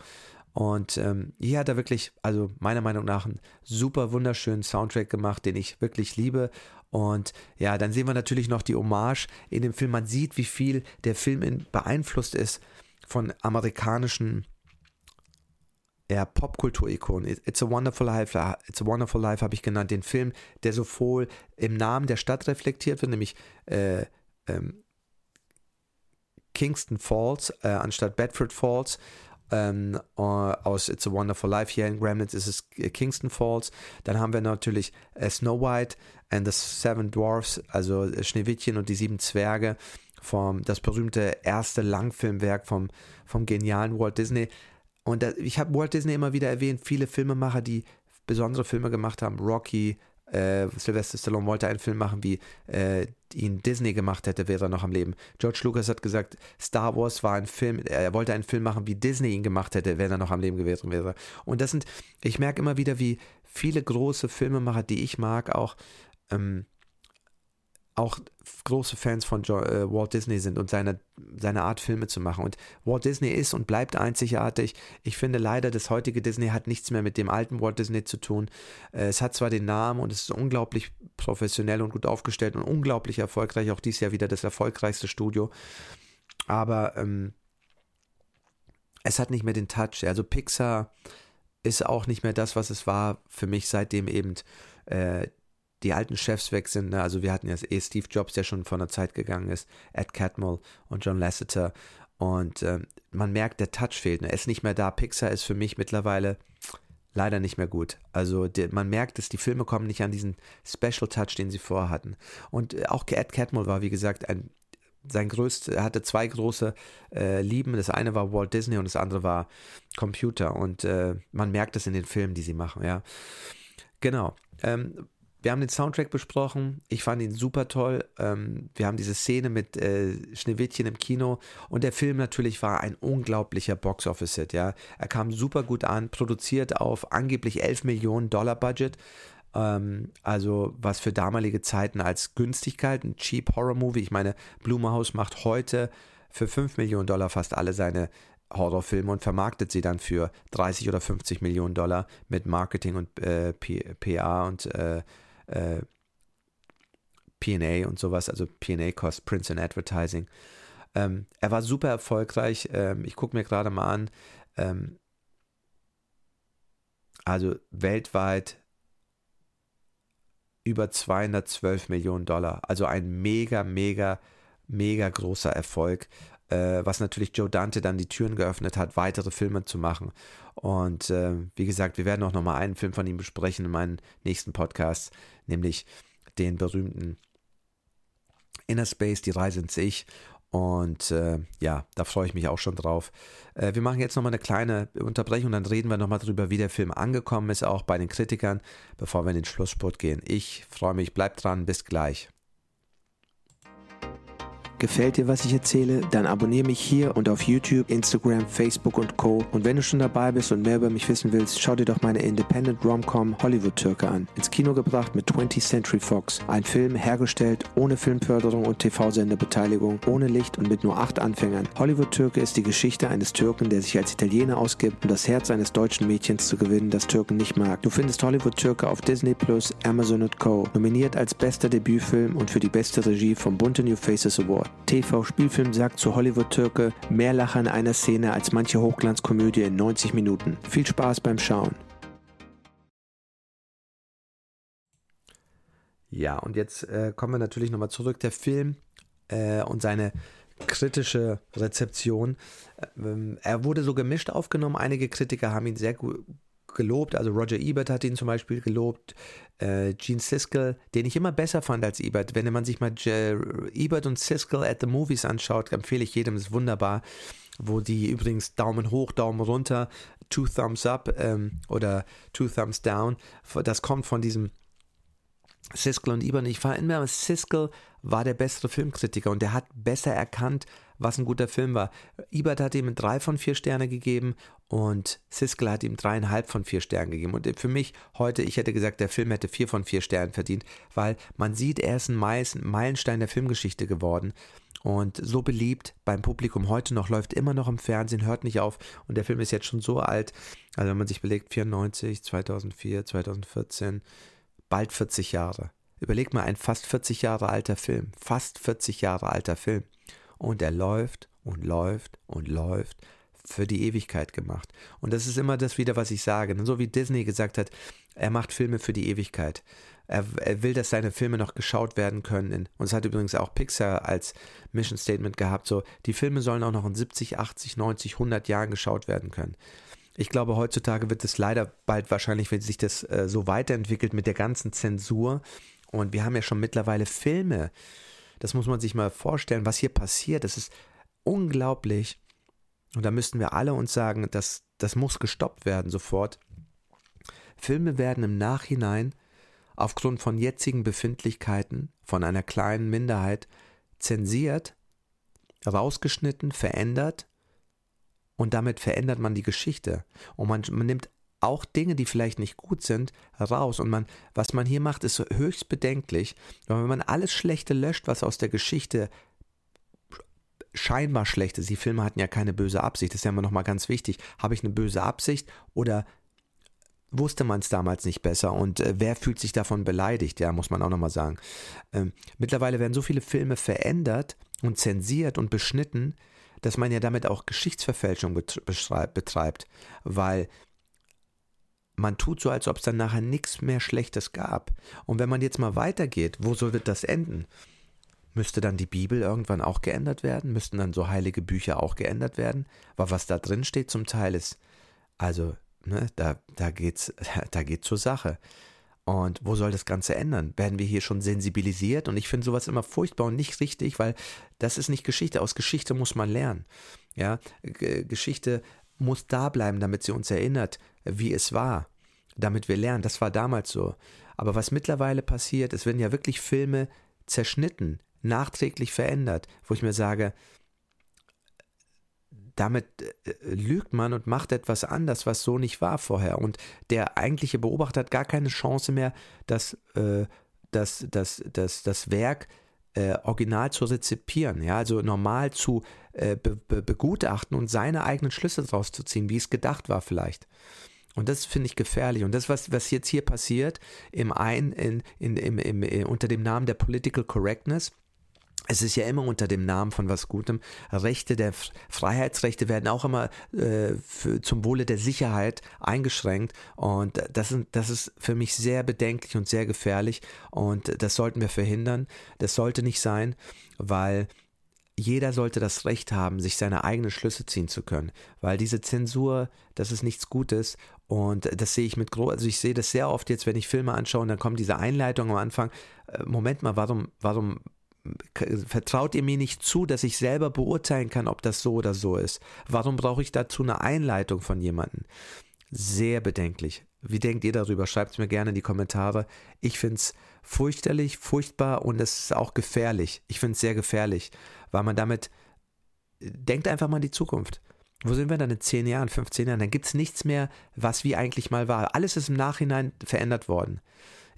Und ähm, hier hat er wirklich, also meiner Meinung nach, einen super wunderschönen Soundtrack gemacht, den ich wirklich liebe. Und ja, dann sehen wir natürlich noch die Hommage in dem Film. Man sieht, wie viel der Film in, beeinflusst ist von amerikanischen ja, Popkultur-Ikon. It's a Wonderful Life, It's a Wonderful Life habe ich genannt, den Film, der sowohl im Namen der Stadt reflektiert wird, nämlich äh, ähm, Kingston Falls äh, anstatt Bedford Falls. Ähm, äh, aus It's a Wonderful Life hier in Gremlins ist es Kingston Falls. Dann haben wir natürlich äh, Snow White and the Seven Dwarfs, also Schneewittchen und die sieben Zwerge, vom, das berühmte erste Langfilmwerk vom, vom genialen Walt Disney. Und ich habe Walt Disney immer wieder erwähnt, viele Filmemacher, die besondere Filme gemacht haben, Rocky, äh, Sylvester Stallone wollte einen Film machen, wie äh, ihn Disney gemacht hätte, wäre er noch am Leben. George Lucas hat gesagt, Star Wars war ein Film, er wollte einen Film machen, wie Disney ihn gemacht hätte, wenn er noch am Leben gewesen wäre. Und das sind, ich merke immer wieder, wie viele große Filmemacher, die ich mag, auch ähm, auch große Fans von äh, Walt Disney sind und seine, seine Art Filme zu machen. Und Walt Disney ist und bleibt einzigartig. Ich finde leider, das heutige Disney hat nichts mehr mit dem alten Walt Disney zu tun. Äh, es hat zwar den Namen und es ist unglaublich professionell und gut aufgestellt und unglaublich erfolgreich. Auch dies Jahr wieder das erfolgreichste Studio. Aber ähm, es hat nicht mehr den Touch. Also Pixar ist auch nicht mehr das, was es war für mich, seitdem eben äh, die alten Chefs weg sind. Ne? Also wir hatten ja eh Steve Jobs, der schon von der Zeit gegangen ist, Ed Catmull und John Lasseter. Und äh, man merkt, der Touch fehlt. Ne? Er ist nicht mehr da. Pixar ist für mich mittlerweile leider nicht mehr gut. Also die, man merkt, dass die Filme kommen nicht an diesen Special Touch, den sie vorher hatten. Und äh, auch Ed Catmull war, wie gesagt, ein sein größtes, er hatte zwei große äh, Lieben. Das eine war Walt Disney und das andere war Computer. Und äh, man merkt es in den Filmen, die sie machen, ja. Genau. Ähm, wir haben den Soundtrack besprochen. Ich fand ihn super toll. Ähm, wir haben diese Szene mit äh, Schneewittchen im Kino und der Film natürlich war ein unglaublicher Box-Office-Hit. Ja, er kam super gut an, produziert auf angeblich 11 Millionen Dollar Budget. Ähm, also was für damalige Zeiten als Günstigkeit, ein cheap Horror-Movie. Ich meine, Blumhouse macht heute für 5 Millionen Dollar fast alle seine Horrorfilme und vermarktet sie dann für 30 oder 50 Millionen Dollar mit Marketing und äh, PA und äh, äh, PA und sowas, also PA Cost, Prince and Advertising. Ähm, er war super erfolgreich. Ähm, ich gucke mir gerade mal an. Ähm, also weltweit über 212 Millionen Dollar. Also ein mega, mega, mega großer Erfolg, äh, was natürlich Joe Dante dann die Türen geöffnet hat, weitere Filme zu machen. Und äh, wie gesagt, wir werden auch nochmal einen Film von ihm besprechen in meinen nächsten Podcasts nämlich den berühmten Inner Space, die Reise ins Ich. Und äh, ja, da freue ich mich auch schon drauf. Äh, wir machen jetzt nochmal eine kleine Unterbrechung, dann reden wir nochmal darüber, wie der Film angekommen ist, auch bei den Kritikern, bevor wir in den Schlussspurt gehen. Ich freue mich, bleibt dran, bis gleich. Gefällt dir, was ich erzähle? Dann abonniere mich hier und auf YouTube, Instagram, Facebook und Co. Und wenn du schon dabei bist und mehr über mich wissen willst, schau dir doch meine Independent Rom-Com Hollywood Türke an. Ins Kino gebracht mit 20th Century Fox. Ein Film hergestellt ohne Filmförderung und TV-Senderbeteiligung, ohne Licht und mit nur acht Anfängern. Hollywood Türke ist die Geschichte eines Türken, der sich als Italiener ausgibt, um das Herz eines deutschen Mädchens zu gewinnen, das Türken nicht mag. Du findest Hollywood Türke auf Disney Plus, Amazon und Co. Nominiert als bester Debütfilm und für die beste Regie vom Bunte New Faces Award. TV-Spielfilm sagt zu Hollywood-Türke mehr Lacher in einer Szene als manche Hochglanzkomödie in 90 Minuten. Viel Spaß beim Schauen. Ja, und jetzt äh, kommen wir natürlich nochmal zurück. Der Film äh, und seine kritische Rezeption. Äh, er wurde so gemischt aufgenommen. Einige Kritiker haben ihn sehr gut gelobt. Also Roger Ebert hat ihn zum Beispiel gelobt äh, Gene Siskel, den ich immer besser fand als Ebert. Wenn man sich mal J Ebert und Siskel at the Movies anschaut, empfehle ich jedem, ist wunderbar. Wo die übrigens Daumen hoch, Daumen runter, Two Thumbs Up ähm, oder Two Thumbs Down, das kommt von diesem Siskel und Ebert. Ich fand immer, Siskel war der bessere Filmkritiker und der hat besser erkannt, was ein guter Film war. Ebert hat ihm drei von vier Sterne gegeben und Siskel hat ihm dreieinhalb von vier Sternen gegeben. Und für mich heute, ich hätte gesagt, der Film hätte vier von vier Sternen verdient, weil man sieht, er ist ein Meilenstein der Filmgeschichte geworden und so beliebt beim Publikum heute noch, läuft immer noch im Fernsehen, hört nicht auf und der Film ist jetzt schon so alt, also wenn man sich belegt, 94, 2004, 2014, bald 40 Jahre. Überleg mal, ein fast 40 Jahre alter Film, fast 40 Jahre alter Film und er läuft und läuft und läuft für die Ewigkeit gemacht. Und das ist immer das wieder, was ich sage. So wie Disney gesagt hat, er macht Filme für die Ewigkeit. Er, er will, dass seine Filme noch geschaut werden können. Und es hat übrigens auch Pixar als Mission Statement gehabt, so, die Filme sollen auch noch in 70, 80, 90, 100 Jahren geschaut werden können. Ich glaube, heutzutage wird es leider bald wahrscheinlich, wenn sich das äh, so weiterentwickelt mit der ganzen Zensur. Und wir haben ja schon mittlerweile Filme. Das muss man sich mal vorstellen, was hier passiert. Das ist unglaublich. Und da müssten wir alle uns sagen, dass das muss gestoppt werden sofort. Filme werden im Nachhinein aufgrund von jetzigen Befindlichkeiten von einer kleinen Minderheit zensiert, rausgeschnitten, verändert und damit verändert man die Geschichte. Und man, man nimmt auch Dinge, die vielleicht nicht gut sind, raus. Und man, was man hier macht, ist höchst bedenklich. Weil wenn man alles Schlechte löscht, was aus der Geschichte scheinbar schlecht ist, die Filme hatten ja keine böse Absicht, das ist ja immer nochmal ganz wichtig. Habe ich eine böse Absicht oder wusste man es damals nicht besser und äh, wer fühlt sich davon beleidigt, ja, muss man auch nochmal sagen. Ähm, mittlerweile werden so viele Filme verändert und zensiert und beschnitten, dass man ja damit auch Geschichtsverfälschung betreibt, weil man tut so, als ob es dann nachher nichts mehr Schlechtes gab. Und wenn man jetzt mal weitergeht, wo soll das enden? Müsste dann die Bibel irgendwann auch geändert werden? Müssten dann so heilige Bücher auch geändert werden? Weil was da drin steht zum Teil ist, also, ne, da, da geht's, da geht's zur Sache. Und wo soll das Ganze ändern? Werden wir hier schon sensibilisiert? Und ich finde sowas immer furchtbar und nicht richtig, weil das ist nicht Geschichte. Aus Geschichte muss man lernen. Ja, G Geschichte muss da bleiben, damit sie uns erinnert, wie es war, damit wir lernen. Das war damals so. Aber was mittlerweile passiert, es werden ja wirklich Filme zerschnitten, nachträglich verändert, wo ich mir sage, damit äh, lügt man und macht etwas anders, was so nicht war vorher. Und der eigentliche Beobachter hat gar keine Chance mehr, das, äh, das, das, das, das Werk äh, original zu rezipieren, ja, also normal zu äh, be be begutachten und seine eigenen Schlüsse daraus zu ziehen, wie es gedacht war vielleicht. Und das finde ich gefährlich. Und das, was, was jetzt hier passiert, im ein, in, in, im, im, äh, unter dem Namen der Political Correctness, es ist ja immer unter dem Namen von was Gutem. Rechte der Freiheitsrechte werden auch immer äh, für, zum Wohle der Sicherheit eingeschränkt. Und das, sind, das ist für mich sehr bedenklich und sehr gefährlich. Und das sollten wir verhindern. Das sollte nicht sein, weil jeder sollte das Recht haben, sich seine eigenen Schlüsse ziehen zu können. Weil diese Zensur, das ist nichts Gutes. Und das sehe ich mit groß, also ich sehe das sehr oft jetzt, wenn ich Filme anschaue und dann kommt diese Einleitung am Anfang. Äh, Moment mal, warum, warum vertraut ihr mir nicht zu, dass ich selber beurteilen kann, ob das so oder so ist? Warum brauche ich dazu eine Einleitung von jemandem? Sehr bedenklich. Wie denkt ihr darüber? Schreibt es mir gerne in die Kommentare. Ich finde es fürchterlich, furchtbar und es ist auch gefährlich. Ich finde es sehr gefährlich, weil man damit denkt einfach mal an die Zukunft. Wo sind wir dann in 10 Jahren, 15 Jahren? Dann gibt es nichts mehr, was wie eigentlich mal war. Alles ist im Nachhinein verändert worden.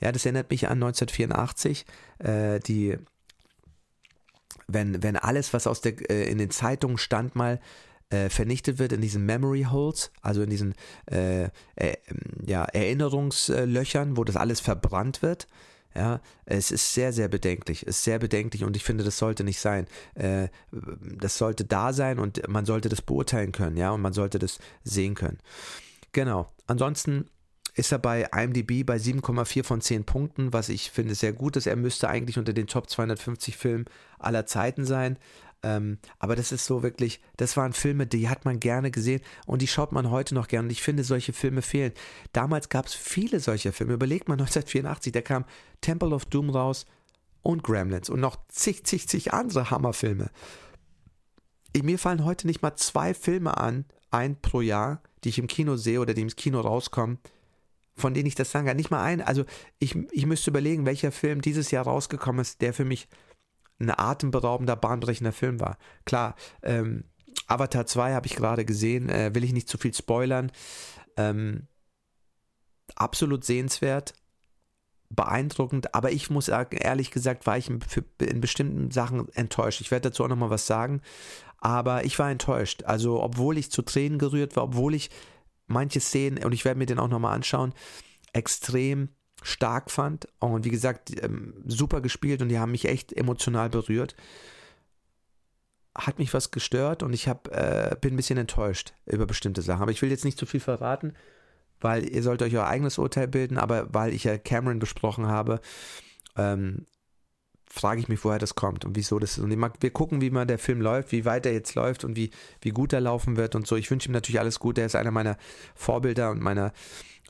Ja, das erinnert mich an 1984, äh, die wenn, wenn alles, was aus der, äh, in den Zeitungen stand, mal äh, vernichtet wird in diesen Memory Holes, also in diesen äh, äh, ja, Erinnerungslöchern, wo das alles verbrannt wird. Ja, es ist sehr, sehr bedenklich. Es ist sehr bedenklich und ich finde, das sollte nicht sein. Äh, das sollte da sein und man sollte das beurteilen können, ja, und man sollte das sehen können. Genau. Ansonsten ist er bei IMDb bei 7,4 von 10 Punkten, was ich finde sehr gut ist. Er müsste eigentlich unter den Top 250 Filmen aller Zeiten sein. Ähm, aber das ist so wirklich, das waren Filme, die hat man gerne gesehen und die schaut man heute noch gerne. Und ich finde, solche Filme fehlen. Damals gab es viele solcher Filme. Überlegt mal 1984, da kam Temple of Doom raus und Gremlins und noch zig, zig, zig andere Hammerfilme. Mir fallen heute nicht mal zwei Filme an, ein pro Jahr, die ich im Kino sehe oder die im Kino rauskommen, von denen ich das sagen kann. Nicht mal ein. Also ich, ich müsste überlegen, welcher Film dieses Jahr rausgekommen ist, der für mich ein atemberaubender, bahnbrechender Film war. Klar, ähm, Avatar 2 habe ich gerade gesehen, äh, will ich nicht zu viel spoilern. Ähm, absolut sehenswert, beeindruckend, aber ich muss ehrlich gesagt, war ich in, in bestimmten Sachen enttäuscht. Ich werde dazu auch nochmal was sagen, aber ich war enttäuscht. Also, obwohl ich zu Tränen gerührt war, obwohl ich manche Szenen, und ich werde mir den auch nochmal anschauen, extrem stark fand. Und wie gesagt, ähm, super gespielt und die haben mich echt emotional berührt. Hat mich was gestört und ich hab, äh, bin ein bisschen enttäuscht über bestimmte Sachen. Aber ich will jetzt nicht zu viel verraten, weil ihr sollt euch euer eigenes Urteil bilden, aber weil ich ja Cameron besprochen habe, ähm, frage ich mich, woher das kommt und wieso das ist. Und mag, wir gucken, wie mal der Film läuft, wie weit er jetzt läuft und wie, wie gut er laufen wird und so. Ich wünsche ihm natürlich alles Gute. Er ist einer meiner Vorbilder und meiner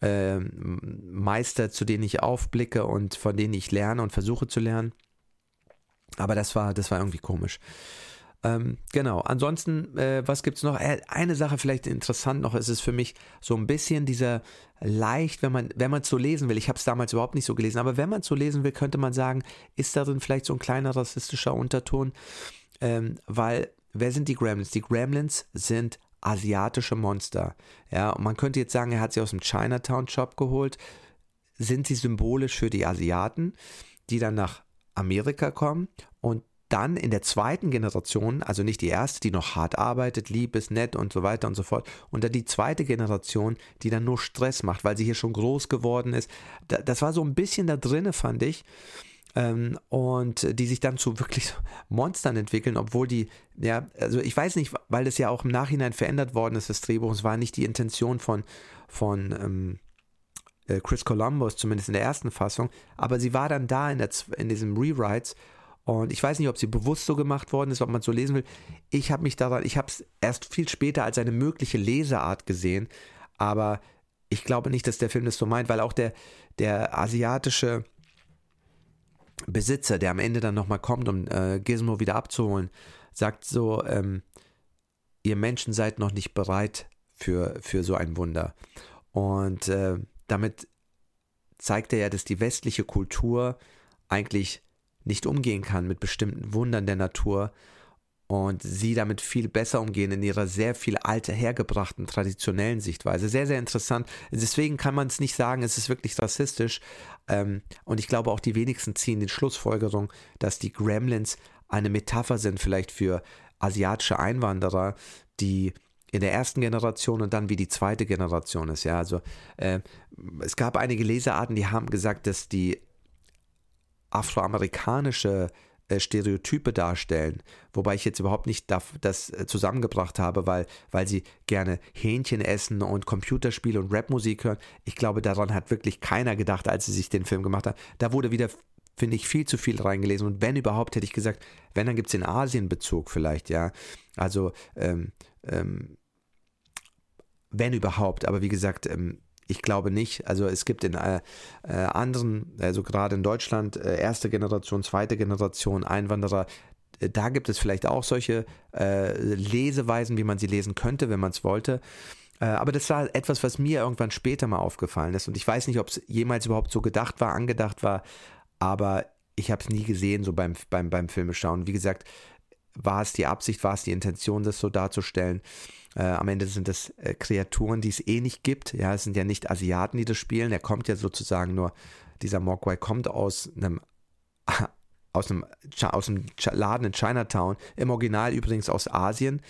äh, Meister, zu denen ich aufblicke und von denen ich lerne und versuche zu lernen. Aber das war, das war irgendwie komisch. Ähm, genau, ansonsten, äh, was gibt es noch? Äh, eine Sache vielleicht interessant noch, ist es für mich so ein bisschen dieser leicht, wenn man wenn man es so lesen will, ich habe es damals überhaupt nicht so gelesen, aber wenn man es so lesen will, könnte man sagen, ist darin vielleicht so ein kleiner rassistischer Unterton, ähm, weil wer sind die Gremlins? Die Gremlins sind asiatische Monster. Ja, und man könnte jetzt sagen, er hat sie aus dem Chinatown Shop geholt. Sind sie symbolisch für die Asiaten, die dann nach Amerika kommen und dann in der zweiten Generation, also nicht die erste, die noch hart arbeitet, lieb ist, nett und so weiter und so fort, und dann die zweite Generation, die dann nur Stress macht, weil sie hier schon groß geworden ist. Das war so ein bisschen da drinne, fand ich. Ähm, und die sich dann zu wirklich Monstern entwickeln, obwohl die, ja, also ich weiß nicht, weil das ja auch im Nachhinein verändert worden ist, das Drehbuch, es war nicht die Intention von, von ähm, äh, Chris Columbus, zumindest in der ersten Fassung, aber sie war dann da in, der, in diesem Rewrites und ich weiß nicht, ob sie bewusst so gemacht worden ist, ob man es so lesen will. Ich habe mich daran, ich habe es erst viel später als eine mögliche Leseart gesehen, aber ich glaube nicht, dass der Film das so meint, weil auch der, der asiatische Besitzer, der am Ende dann nochmal kommt, um äh, Gizmo wieder abzuholen, sagt so, ähm, ihr Menschen seid noch nicht bereit für, für so ein Wunder. Und äh, damit zeigt er ja, dass die westliche Kultur eigentlich nicht umgehen kann mit bestimmten Wundern der Natur und sie damit viel besser umgehen in ihrer sehr viel alter hergebrachten traditionellen Sichtweise. Sehr, sehr interessant. Deswegen kann man es nicht sagen, es ist wirklich rassistisch. Ähm, und ich glaube auch die wenigsten ziehen die Schlussfolgerung, dass die Gremlins eine Metapher sind vielleicht für asiatische Einwanderer, die in der ersten Generation und dann wie die zweite Generation ist. Ja, also äh, es gab einige Lesearten, die haben gesagt, dass die afroamerikanische äh, Stereotype darstellen, wobei ich jetzt überhaupt nicht das äh, zusammengebracht habe, weil, weil sie gerne Hähnchen essen und Computerspiele und Rapmusik hören. Ich glaube, daran hat wirklich keiner gedacht, als sie sich den Film gemacht haben. Da wurde wieder, finde ich, viel zu viel reingelesen. Und wenn überhaupt, hätte ich gesagt, wenn, dann gibt es den Asien-Bezug vielleicht, ja. Also, ähm, ähm, wenn überhaupt, aber wie gesagt, ähm, ich glaube nicht. Also es gibt in äh, äh, anderen, also gerade in Deutschland, äh, erste Generation, zweite Generation Einwanderer, äh, da gibt es vielleicht auch solche äh, Leseweisen, wie man sie lesen könnte, wenn man es wollte. Äh, aber das war etwas, was mir irgendwann später mal aufgefallen ist. Und ich weiß nicht, ob es jemals überhaupt so gedacht war, angedacht war, aber ich habe es nie gesehen, so beim, beim, beim Filmeschauen. Wie gesagt, war es die Absicht, war es die Intention, das so darzustellen? Äh, am Ende sind das äh, Kreaturen, die es eh nicht gibt. Ja, es sind ja nicht Asiaten, die das spielen. Er kommt ja sozusagen nur, dieser Mogwai kommt aus einem aus einem, aus einem Laden in Chinatown, im Original übrigens aus Asien.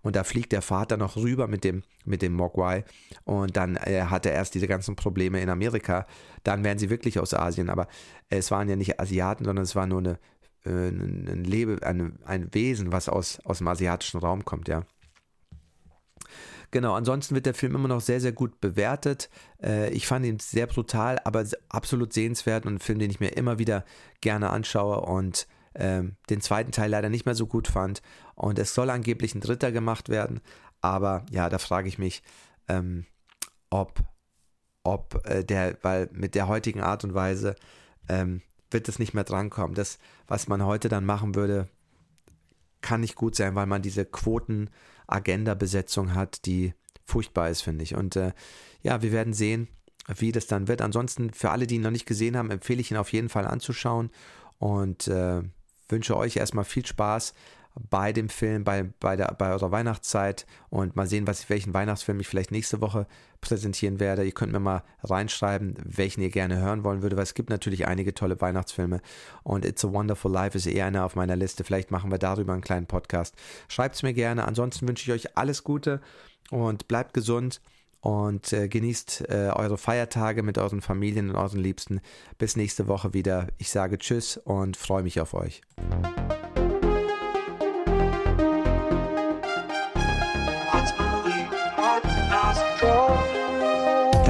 Und da fliegt der Vater noch rüber mit dem, mit dem Mogwai. Und dann äh, hat er erst diese ganzen Probleme in Amerika. Dann wären sie wirklich aus Asien. Aber es waren ja nicht Asiaten, sondern es war nur eine, äh, ein, Lebe, ein, ein Wesen, was aus, aus dem asiatischen Raum kommt, ja. Genau, ansonsten wird der Film immer noch sehr, sehr gut bewertet. Äh, ich fand ihn sehr brutal, aber absolut sehenswert und ein Film, den ich mir immer wieder gerne anschaue und ähm, den zweiten Teil leider nicht mehr so gut fand. Und es soll angeblich ein dritter gemacht werden, aber ja, da frage ich mich, ähm, ob, ob äh, der, weil mit der heutigen Art und Weise ähm, wird es nicht mehr drankommen. Das, was man heute dann machen würde, kann nicht gut sein, weil man diese Quoten Agenda-Besetzung hat, die furchtbar ist, finde ich. Und äh, ja, wir werden sehen, wie das dann wird. Ansonsten, für alle, die ihn noch nicht gesehen haben, empfehle ich ihn auf jeden Fall anzuschauen und äh, wünsche euch erstmal viel Spaß bei dem Film, bei, bei, der, bei eurer Weihnachtszeit und mal sehen, was, welchen Weihnachtsfilm ich vielleicht nächste Woche präsentieren werde. Ihr könnt mir mal reinschreiben, welchen ihr gerne hören wollen würdet, weil es gibt natürlich einige tolle Weihnachtsfilme und It's a Wonderful Life ist eher einer auf meiner Liste. Vielleicht machen wir darüber einen kleinen Podcast. Schreibt es mir gerne. Ansonsten wünsche ich euch alles Gute und bleibt gesund und äh, genießt äh, eure Feiertage mit euren Familien und euren Liebsten. Bis nächste Woche wieder. Ich sage Tschüss und freue mich auf euch.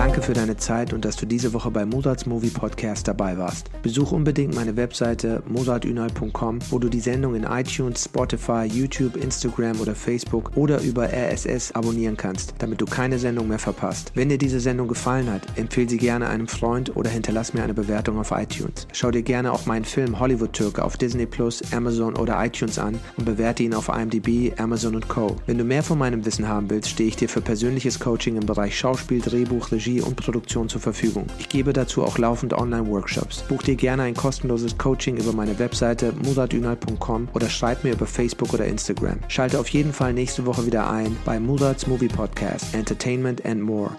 Danke für deine Zeit und dass du diese Woche bei Mozarts Movie Podcast dabei warst. Besuch unbedingt meine Webseite mozartünal.com, wo du die Sendung in iTunes, Spotify, YouTube, Instagram oder Facebook oder über RSS abonnieren kannst, damit du keine Sendung mehr verpasst. Wenn dir diese Sendung gefallen hat, empfehle sie gerne einem Freund oder hinterlass mir eine Bewertung auf iTunes. Schau dir gerne auch meinen Film Hollywood Türke auf Disney Plus, Amazon oder iTunes an und bewerte ihn auf IMDb, Amazon und Co. Wenn du mehr von meinem Wissen haben willst, stehe ich dir für persönliches Coaching im Bereich Schauspiel, Drehbuch, Regie Und Produktion zur Verfügung. Ich gebe dazu auch laufend Online-Workshops. Buch dir gerne ein kostenloses Coaching über meine Webseite muratünal.com oder schreib mir über Facebook oder Instagram. Schalte auf jeden Fall nächste Woche wieder ein bei Murats Movie Podcast, Entertainment and More.